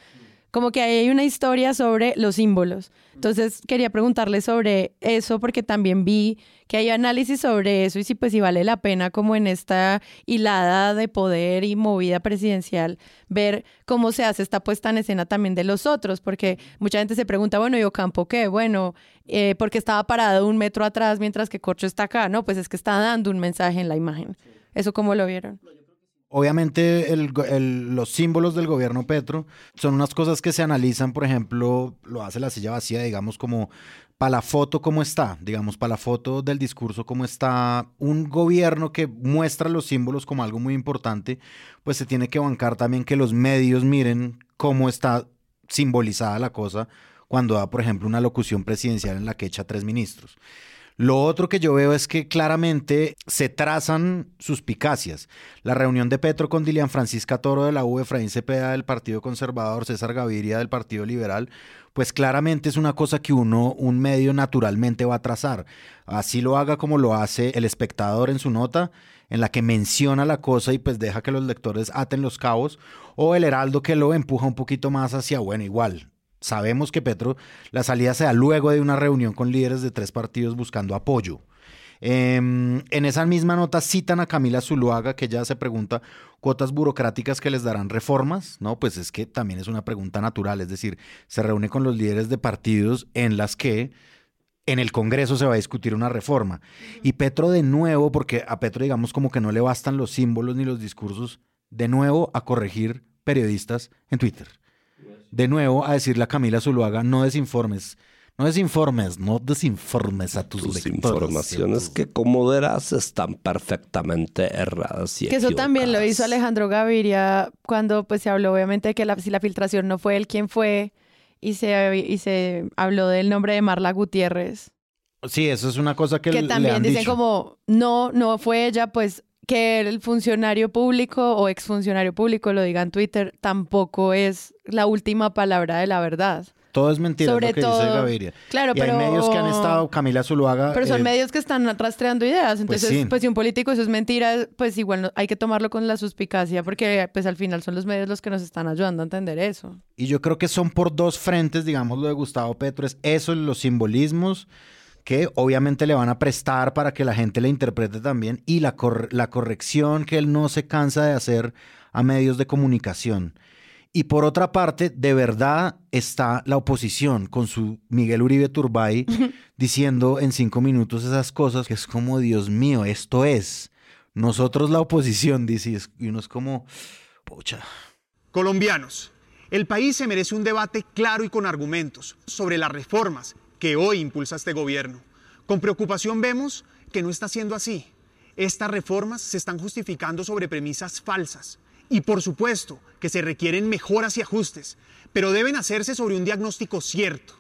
como que hay una historia sobre los símbolos. Entonces quería preguntarle sobre eso porque también vi que hay análisis sobre eso y si pues si vale la pena como en esta hilada de poder y movida presidencial ver cómo se hace esta puesta en escena también de los otros, porque mucha gente se pregunta, bueno, ¿y Ocampo qué? Bueno, eh, porque estaba parado un metro atrás mientras que Corcho está acá, ¿no? Pues es que está dando un mensaje en la imagen. ¿Eso cómo lo vieron? Obviamente los símbolos del gobierno Petro son unas cosas que se analizan, por ejemplo, lo hace la silla vacía, digamos, como para la foto cómo está, digamos, para la foto del discurso cómo está un gobierno que muestra los símbolos como algo muy importante, pues se tiene que bancar también que los medios miren cómo está simbolizada la cosa cuando da, por ejemplo, una locución presidencial en la que echa tres ministros. Lo otro que yo veo es que claramente se trazan suspicacias. La reunión de Petro con Dilian Francisca Toro de la U, Efraín Cepeda del Partido Conservador, César Gaviria del Partido Liberal, pues claramente es una cosa que uno, un medio naturalmente va a trazar. Así lo haga como lo hace el espectador en su nota, en la que menciona la cosa y pues deja que los lectores aten los cabos, o el Heraldo que lo empuja un poquito más hacia, bueno, igual, Sabemos que Petro, la salida se da luego de una reunión con líderes de tres partidos buscando apoyo. Em, en esa misma nota citan a Camila Zuluaga, que ya se pregunta cuotas burocráticas que les darán reformas, ¿no? Pues es que también es una pregunta natural, es decir, se reúne con los líderes de partidos en las que en el Congreso se va a discutir una reforma. Y Petro de nuevo, porque a Petro digamos como que no le bastan los símbolos ni los discursos, de nuevo a corregir periodistas en Twitter de nuevo a decirle a Camila Zuluaga, no desinformes. No desinformes, no desinformes a tus, tus informaciones que como verás están perfectamente erradas y Que eso también lo hizo Alejandro Gaviria cuando pues se habló obviamente de que la, si la filtración no fue él quien fue y se, y se habló del nombre de Marla Gutiérrez. Sí, eso es una cosa que, que también dicen como no, no fue ella, pues que el funcionario público o exfuncionario público lo diga en Twitter tampoco es la última palabra de la verdad. Todo es mentira, Sobre lo que dice Gaviria. Claro, y pero... hay medios que han estado, Camila Zuluaga... Pero son eh, medios que están rastreando ideas. Pues Entonces, pues, si un político eso es mentira, pues igual hay que tomarlo con la suspicacia porque pues al final son los medios los que nos están ayudando a entender eso. Y yo creo que son por dos frentes, digamos, lo de Gustavo Petro, es eso, los simbolismos que obviamente le van a prestar para que la gente le interprete también y la, la corrección que él no se cansa de hacer a medios de comunicación. Y por otra parte, de verdad está la oposición con su Miguel Uribe Turbay diciendo en cinco minutos esas cosas que es como, Dios mío, esto es. Nosotros la oposición, dice, y uno es como, pocha. Colombianos, el país se merece un debate claro y con argumentos sobre las reformas que hoy impulsa este gobierno. Con preocupación vemos que no está siendo así. Estas reformas se están justificando sobre premisas falsas. Y por supuesto que se requieren mejoras y ajustes, pero deben hacerse sobre un diagnóstico cierto.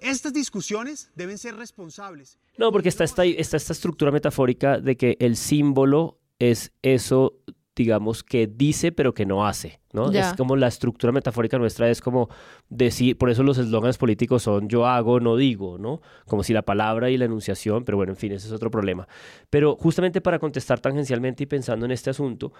Estas discusiones deben ser responsables. No, porque está esta, está esta estructura metafórica de que el símbolo es eso digamos, que dice pero que no hace, ¿no? Es como la estructura metafórica nuestra es como decir, por eso los eslogans políticos son yo hago, no digo, ¿no? Como si la palabra y la enunciación, pero bueno, en fin, ese es otro problema. Pero justamente para contestar tangencialmente y pensando en este asunto,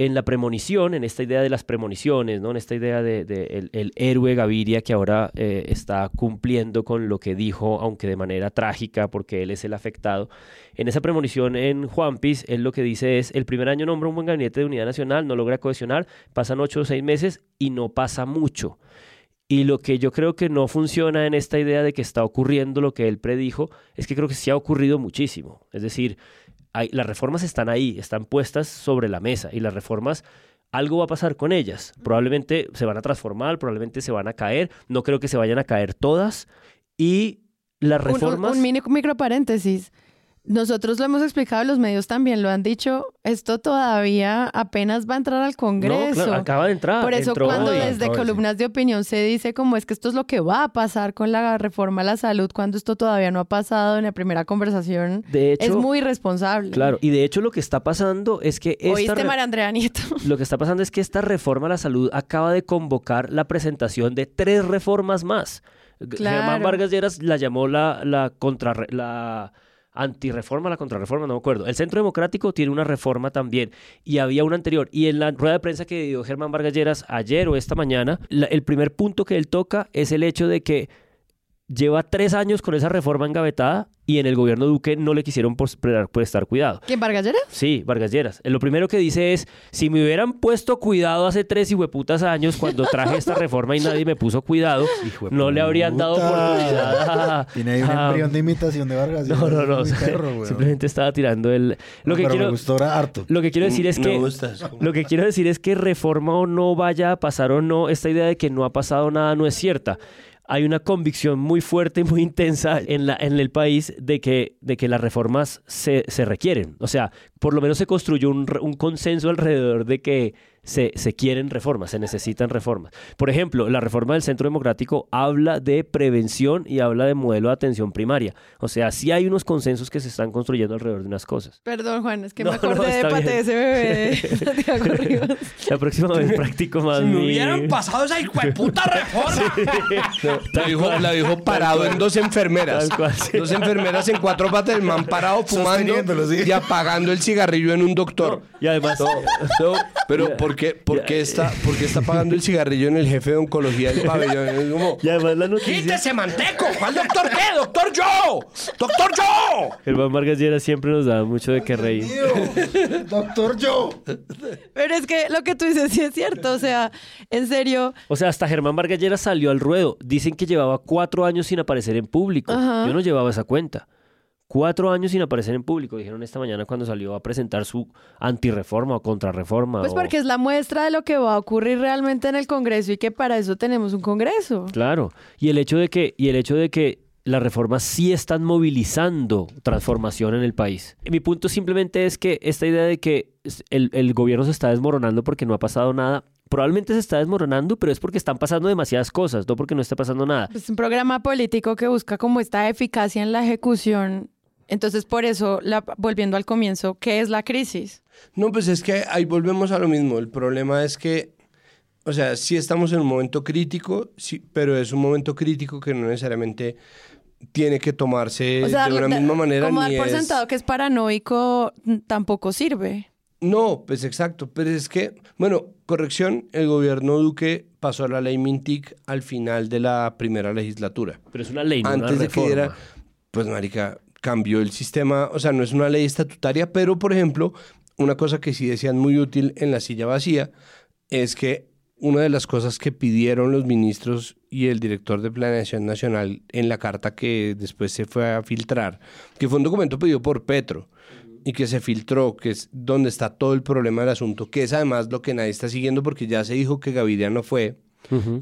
en la premonición, en esta idea de las premoniciones, ¿no? en esta idea de, el, héroe Gaviria que ahora eh, está cumpliendo con lo que dijo, aunque de manera trágica, porque él es el afectado. En esa premonición en Juanpis, él lo que dice es, el primer año nombra un buen gabinete de unidad nacional, no logra cohesionar, pasan ocho o seis meses y no pasa mucho. Y lo que yo creo que no funciona en esta idea de que está ocurriendo lo que él predijo, es que creo que sí ha ocurrido muchísimo. Es decir, las reformas están ahí, están puestas sobre la mesa y las reformas algo va a pasar con ellas. Probablemente se van a transformar, probablemente se van a caer. No creo que se vayan a caer todas. Y las reformas. Un, un mini micro paréntesis. Nosotros lo hemos explicado, los medios también lo han dicho, esto todavía apenas va a entrar al Congreso. No, acaba de entrar. Por eso cuando desde columnas de opinión se dice como es que esto es lo que va a pasar con la reforma a la salud, cuando esto todavía no ha pasado en la primera conversación, de hecho, es muy responsable. Claro, y de hecho lo que está pasando es que... Esta ¿Oíste, María Andrea Nieto? Lo que está pasando es que esta reforma a la salud acaba de convocar la presentación de tres reformas más. Germán Vargas Lleras la llamó la, la contra... La, antirreforma, la contrarreforma, no me acuerdo. El Centro Democrático tiene una reforma también y había una anterior. Y en la rueda de prensa que dio Germán Vargas Lleras ayer o esta mañana, el primer punto que él toca es el hecho de que lleva tres años con esa reforma engavetada y en el gobierno Duque no le quisieron prestar cuidado. ¿Quién, Vargas Lleras? Sí, Vargas Lleras. Lo primero que dice es, si me hubieran puesto cuidado hace tres hueputas años cuando traje esta reforma y nadie me puso cuidado, no le habrían dado oportunidad. Tiene ahí un embrión de imitación de Vargas Lleras. No, no, no. simplemente estaba tirando el... Lo que quiero, me gustó harto. Lo que quiero decir es que... Lo que quiero decir es que reforma o no vaya a pasar o no, esta idea de que no ha pasado nada no es cierta hay una convicción muy fuerte y muy intensa en, la, en el país de que, de que las reformas se, se requieren. O sea, por lo menos se construyó un, un consenso alrededor de que se, se, quieren reformas, se necesitan reformas. Por ejemplo, la reforma del Centro Democrático habla de prevención y habla de modelo de atención primaria. O sea, sí hay unos consensos que se están construyendo alrededor de unas cosas. Perdón, Juan, es que me acordé de Pate ese bebé La próxima vez practico más. Si me hubieran pasado esa puta reforma. la, dijo, parado en dos enfermeras. Dos enfermeras en cuatro patas, el man parado fumando y apagando el cigarrillo en un doctor. y además, pero ¿por qué, por, qué está, ¿por qué está pagando el cigarrillo en el jefe de oncología del pabellón? como, y además la noticia... ¡Quítese manteco! ¿Cuál doctor qué? ¡Doctor yo! ¡Doctor yo! Germán Vargas Lleras siempre nos da mucho de qué reír. ¡Doctor yo! Pero es que lo que tú dices sí es cierto, o sea, en serio... O sea, hasta Germán Vargas Lleras salió al ruedo. Dicen que llevaba cuatro años sin aparecer en público. Yo no llevaba esa cuenta. Cuatro años sin aparecer en público, dijeron esta mañana cuando salió a presentar su antirreforma o contrarreforma. Pues porque es la muestra de lo que va a ocurrir realmente en el Congreso y que para eso tenemos un Congreso. Claro, y el hecho de que, y el hecho de que las reformas sí están movilizando transformación en el país. Mi punto simplemente es que esta idea de que el, el gobierno se está desmoronando porque no ha pasado nada, probablemente se está desmoronando, pero es porque están pasando demasiadas cosas, no porque no esté pasando nada. Es un programa político que busca como esta eficacia en la ejecución entonces, por eso, la, volviendo al comienzo, ¿qué es la crisis? No, pues es que ahí volvemos a lo mismo. El problema es que, o sea, sí estamos en un momento crítico, sí, pero es un momento crítico que no necesariamente tiene que tomarse de una misma manera. Como dar por sentado que es paranoico tampoco sirve. No, pues exacto, pero es que, bueno, corrección, el gobierno Duque pasó a la ley Mintic al final de la primera legislatura. Pero es una ley, no Antes una de que era, pues marica, cambió el sistema, o sea, no es una ley estatutaria, pero por ejemplo, una cosa que sí decían muy útil en la silla vacía es que una de las cosas que pidieron los ministros y el director de Planeación Nacional en la carta que después se fue a filtrar, que fue un documento pedido por Petro y que se filtró, que es donde está todo el problema del asunto, que es además lo que nadie está siguiendo porque ya se dijo que Gaviria no fue,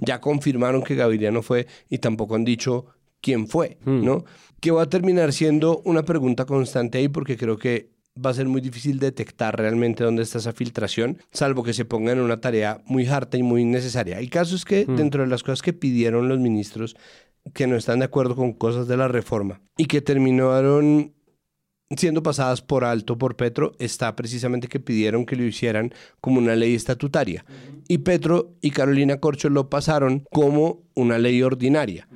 ya confirmaron que Gaviria no fue y tampoco han dicho quién fue, hmm. ¿no? Que va a terminar siendo una pregunta constante ahí porque creo que va a ser muy difícil detectar realmente dónde está esa filtración, salvo que se ponga en una tarea muy harta y muy necesaria. El caso es que hmm. dentro de las cosas que pidieron los ministros que no están de acuerdo con cosas de la reforma y que terminaron siendo pasadas por alto por Petro está precisamente que pidieron que lo hicieran como una ley estatutaria. Y Petro y Carolina Corcho lo pasaron como una ley ordinaria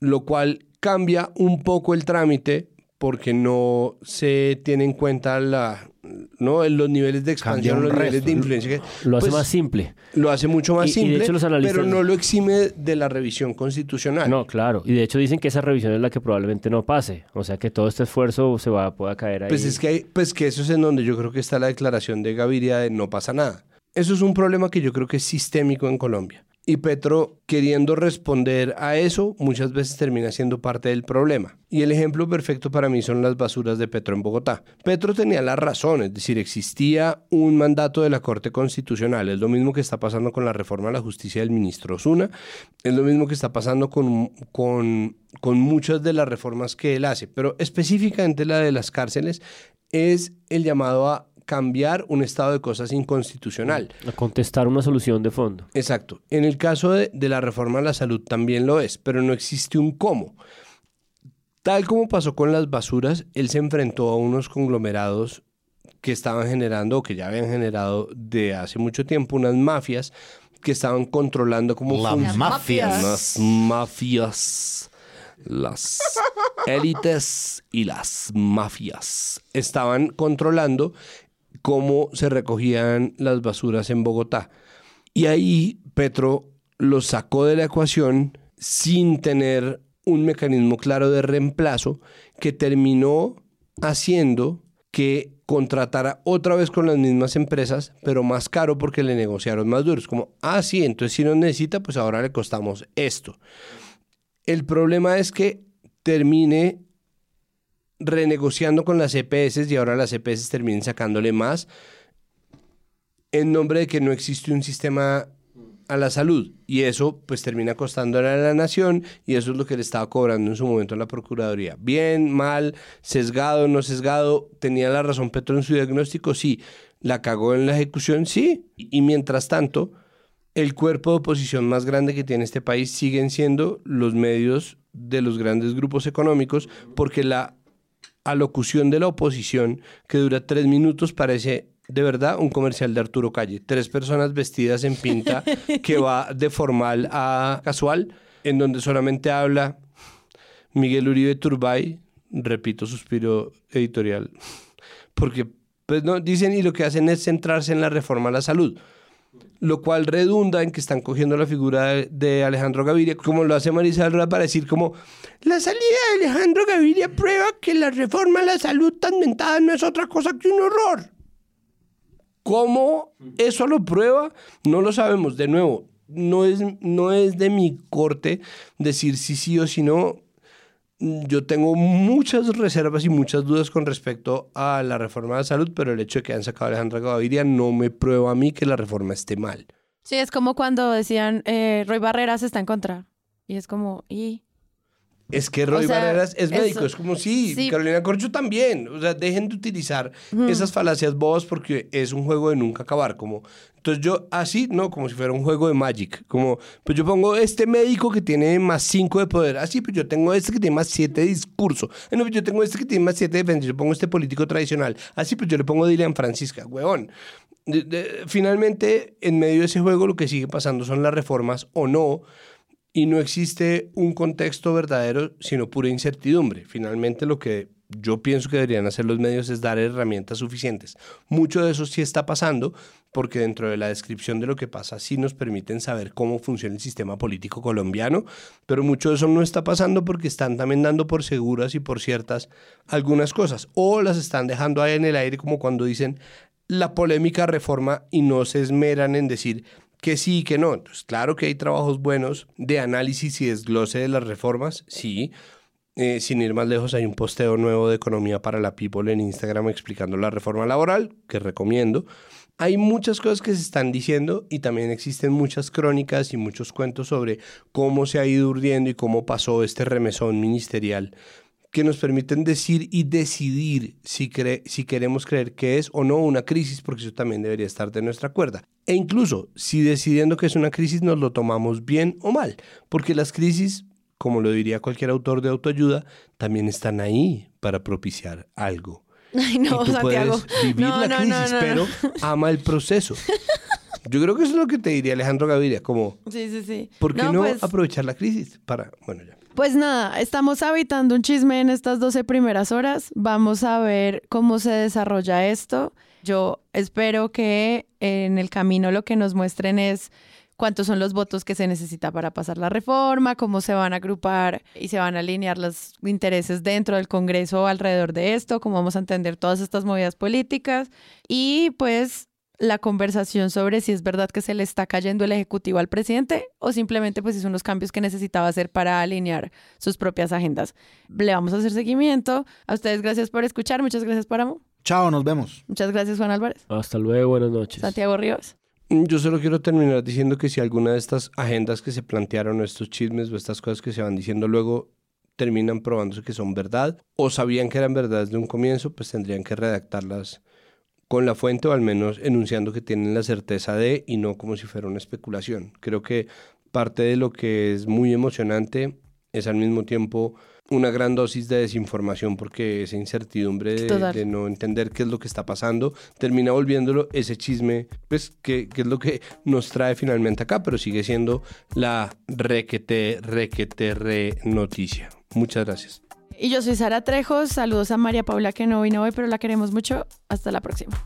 lo cual cambia un poco el trámite porque no se tiene en cuenta la, ¿no? los niveles de expansión, los niveles de influencia. Lo hace pues, más simple. Lo hace mucho más simple, pero no lo exime de la revisión constitucional. No, claro. Y de hecho dicen que esa revisión es la que probablemente no pase. O sea que todo este esfuerzo se va, pueda caer ahí. Pues es que, hay, pues que eso es en donde yo creo que está la declaración de Gaviria de no pasa nada. Eso es un problema que yo creo que es sistémico en Colombia. Y Petro, queriendo responder a eso, muchas veces termina siendo parte del problema. Y el ejemplo perfecto para mí son las basuras de Petro en Bogotá. Petro tenía la razón, es decir, existía un mandato de la Corte Constitucional. Es lo mismo que está pasando con la reforma a la justicia del ministro Osuna. Es lo mismo que está pasando con, con, con muchas de las reformas que él hace. Pero específicamente la de las cárceles es el llamado a cambiar un estado de cosas inconstitucional. A contestar una solución de fondo. Exacto. En el caso de, la reforma a la salud también lo es, pero no existe un cómo. Tal como pasó con las basuras, él se enfrentó a unos conglomerados que estaban generando, o que ya habían generado de hace mucho tiempo, unas mafias que estaban controlando como... Las mafias. Las mafias las élites y las mafias estaban controlando cómo se recogían las basuras en Bogotá. Y ahí Petro lo sacó de la ecuación sin tener un mecanismo claro de reemplazo que terminó haciendo que contratara otra vez con las mismas empresas, pero más caro porque le negociaron más duros. Como, ah, sí, entonces si nos necesita, pues ahora le costamos esto. El problema es que termine renegociando con las EPS y ahora las EPS terminen sacándole más en nombre de que no existe un sistema a la salud. Y eso pues termina costándole a la nación y eso es lo que le estaba cobrando en su momento a la Procuraduría. Bien, mal, sesgado, no sesgado, tenía la razón Petro en su diagnóstico, sí, la cagó en la ejecución, sí, y mientras tanto, el cuerpo de oposición más grande que tiene este país siguen siendo los medios de los grandes grupos económicos porque la alocución de la oposición que dura tres minutos parece de verdad un comercial de Arturo Calle. Tres personas vestidas en pinta que va de formal a casual, en donde solamente habla Miguel Uribe Turbay, repito, suspiro editorial, porque pues no dicen y lo que hacen es centrarse en la reforma a la salud lo cual redunda en que están cogiendo la figura de, Alejandro Gaviria, como lo hace Marisa Alra para decir como la salida de Alejandro Gaviria prueba que la reforma a la salud tan mentada no es otra cosa que un horror. ¿Cómo eso lo prueba? No lo sabemos. De nuevo, no es, no es de mi corte decir si sí o si no. Yo tengo muchas reservas y muchas dudas con respecto a la reforma de salud, pero el hecho de que hayan sacado a Alejandra Gaviria no me prueba a mí que la reforma esté mal. Sí, es como cuando decían, eh, Roy Barreras está en contra. Y es como, ¿y? Es que Roy Barreras es médico, es como sí, Carolina Corcho también. O sea, dejen de utilizar esas falacias bobas porque es un juego de nunca acabar. Como, entonces yo así, no, como si fuera un juego de Magic. Como, pues yo pongo este médico que tiene más 5 de poder. Así, pues yo tengo este que tiene más 7 de discurso. No, pues yo tengo este que tiene más 7 de defensa. Yo pongo este político tradicional. Así, pues yo le pongo Dilian Francisca, huevón. finalmente, en medio de ese juego, lo que sigue pasando son las reformas o no y no existe un contexto verdadero, sino pura incertidumbre. Finalmente lo que yo pienso que deberían hacer los medios es dar herramientas suficientes. Mucho de eso sí está pasando porque dentro de la descripción de lo que pasa sí nos permiten saber cómo funciona el sistema político colombiano, pero mucho de eso no está pasando porque están también dando por seguras y por ciertas algunas cosas o las están dejando ahí en el aire como cuando dicen la polémica reforma y no se esmeran en decir que sí y que no. Entonces, claro que hay trabajos buenos de análisis y desglose de las reformas, sí. Eh, sin ir más lejos, hay un posteo nuevo de Economía para la People en Instagram explicando la reforma laboral, que recomiendo. Hay muchas cosas que se están diciendo y también existen muchas crónicas y muchos cuentos sobre cómo se ha ido urdiendo y cómo pasó este remesón ministerial que nos permiten decir y decidir si, si queremos creer que es o no una crisis, porque eso también debería estar de nuestra cuerda. E incluso si decidiendo que es una crisis nos lo tomamos bien o mal, porque las crisis, como lo diría cualquier autor de autoayuda, también están ahí para propiciar algo. Ay, no, y tú Santiago. puedes vivir No, la no, crisis, no, pero ama el proceso. Yo creo que eso es lo que te diría Alejandro Gaviria, como, Sí, sí, sí. ¿por qué no, pues- aprovechar la crisis para, bueno, ya. Pues nada, estamos habitando un chisme en estas 12 primeras horas. Vamos a ver cómo se desarrolla esto. Yo espero que en el camino lo que nos muestren es cuántos son los votos que se necesita para pasar la reforma, cómo se van a agrupar y se van a alinear los intereses dentro del Congreso alrededor de esto, cómo vamos a entender todas estas movidas políticas y pues la conversación sobre si es verdad que se le está cayendo el ejecutivo al presidente o simplemente pues hizo unos cambios que necesitaba hacer para alinear sus propias agendas. Le vamos a hacer seguimiento. A ustedes gracias por escuchar. Muchas gracias, Páramo. Chao, nos vemos. Muchas gracias, Juan Álvarez. Hasta luego, buenas noches. Santiago Ríos. Yo solo quiero terminar diciendo que si alguna de estas agendas que se plantearon, o estos chismes o estas cosas que se van diciendo luego terminan probándose que son verdad o sabían que eran verdad desde un comienzo, pues tendrían que redactarlas con la fuente o al menos enunciando que tienen la certeza de y no como si fuera una especulación. Creo que parte de lo que es muy emocionante es al mismo tiempo una gran dosis de desinformación porque esa incertidumbre de, no entender qué es lo que está pasando termina volviéndolo ese chisme, pues que, que es lo que nos trae finalmente acá, pero sigue siendo la requete, requete, re noticia. Muchas gracias. Y yo soy Sara Trejos. Saludos a María Paula que no vino hoy, pero la queremos mucho. Hasta la próxima.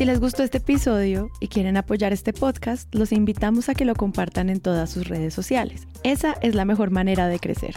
Si les gustó este episodio y quieren apoyar este podcast, los invitamos a que lo compartan en todas sus redes sociales. Esa es la mejor manera de crecer.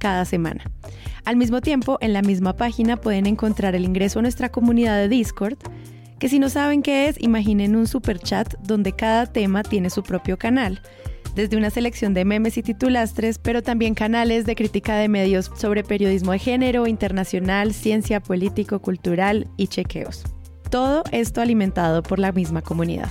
cada semana. Al mismo tiempo, en la misma página pueden encontrar el ingreso a nuestra comunidad de Discord, que si no saben qué es, imaginen un super chat donde cada tema tiene su propio canal desde una selección de memes y titulastres, pero también canales de crítica de medios sobre periodismo de género, internacional, ciencia, político, cultural y chequeos. Todo esto alimentado por la misma comunidad.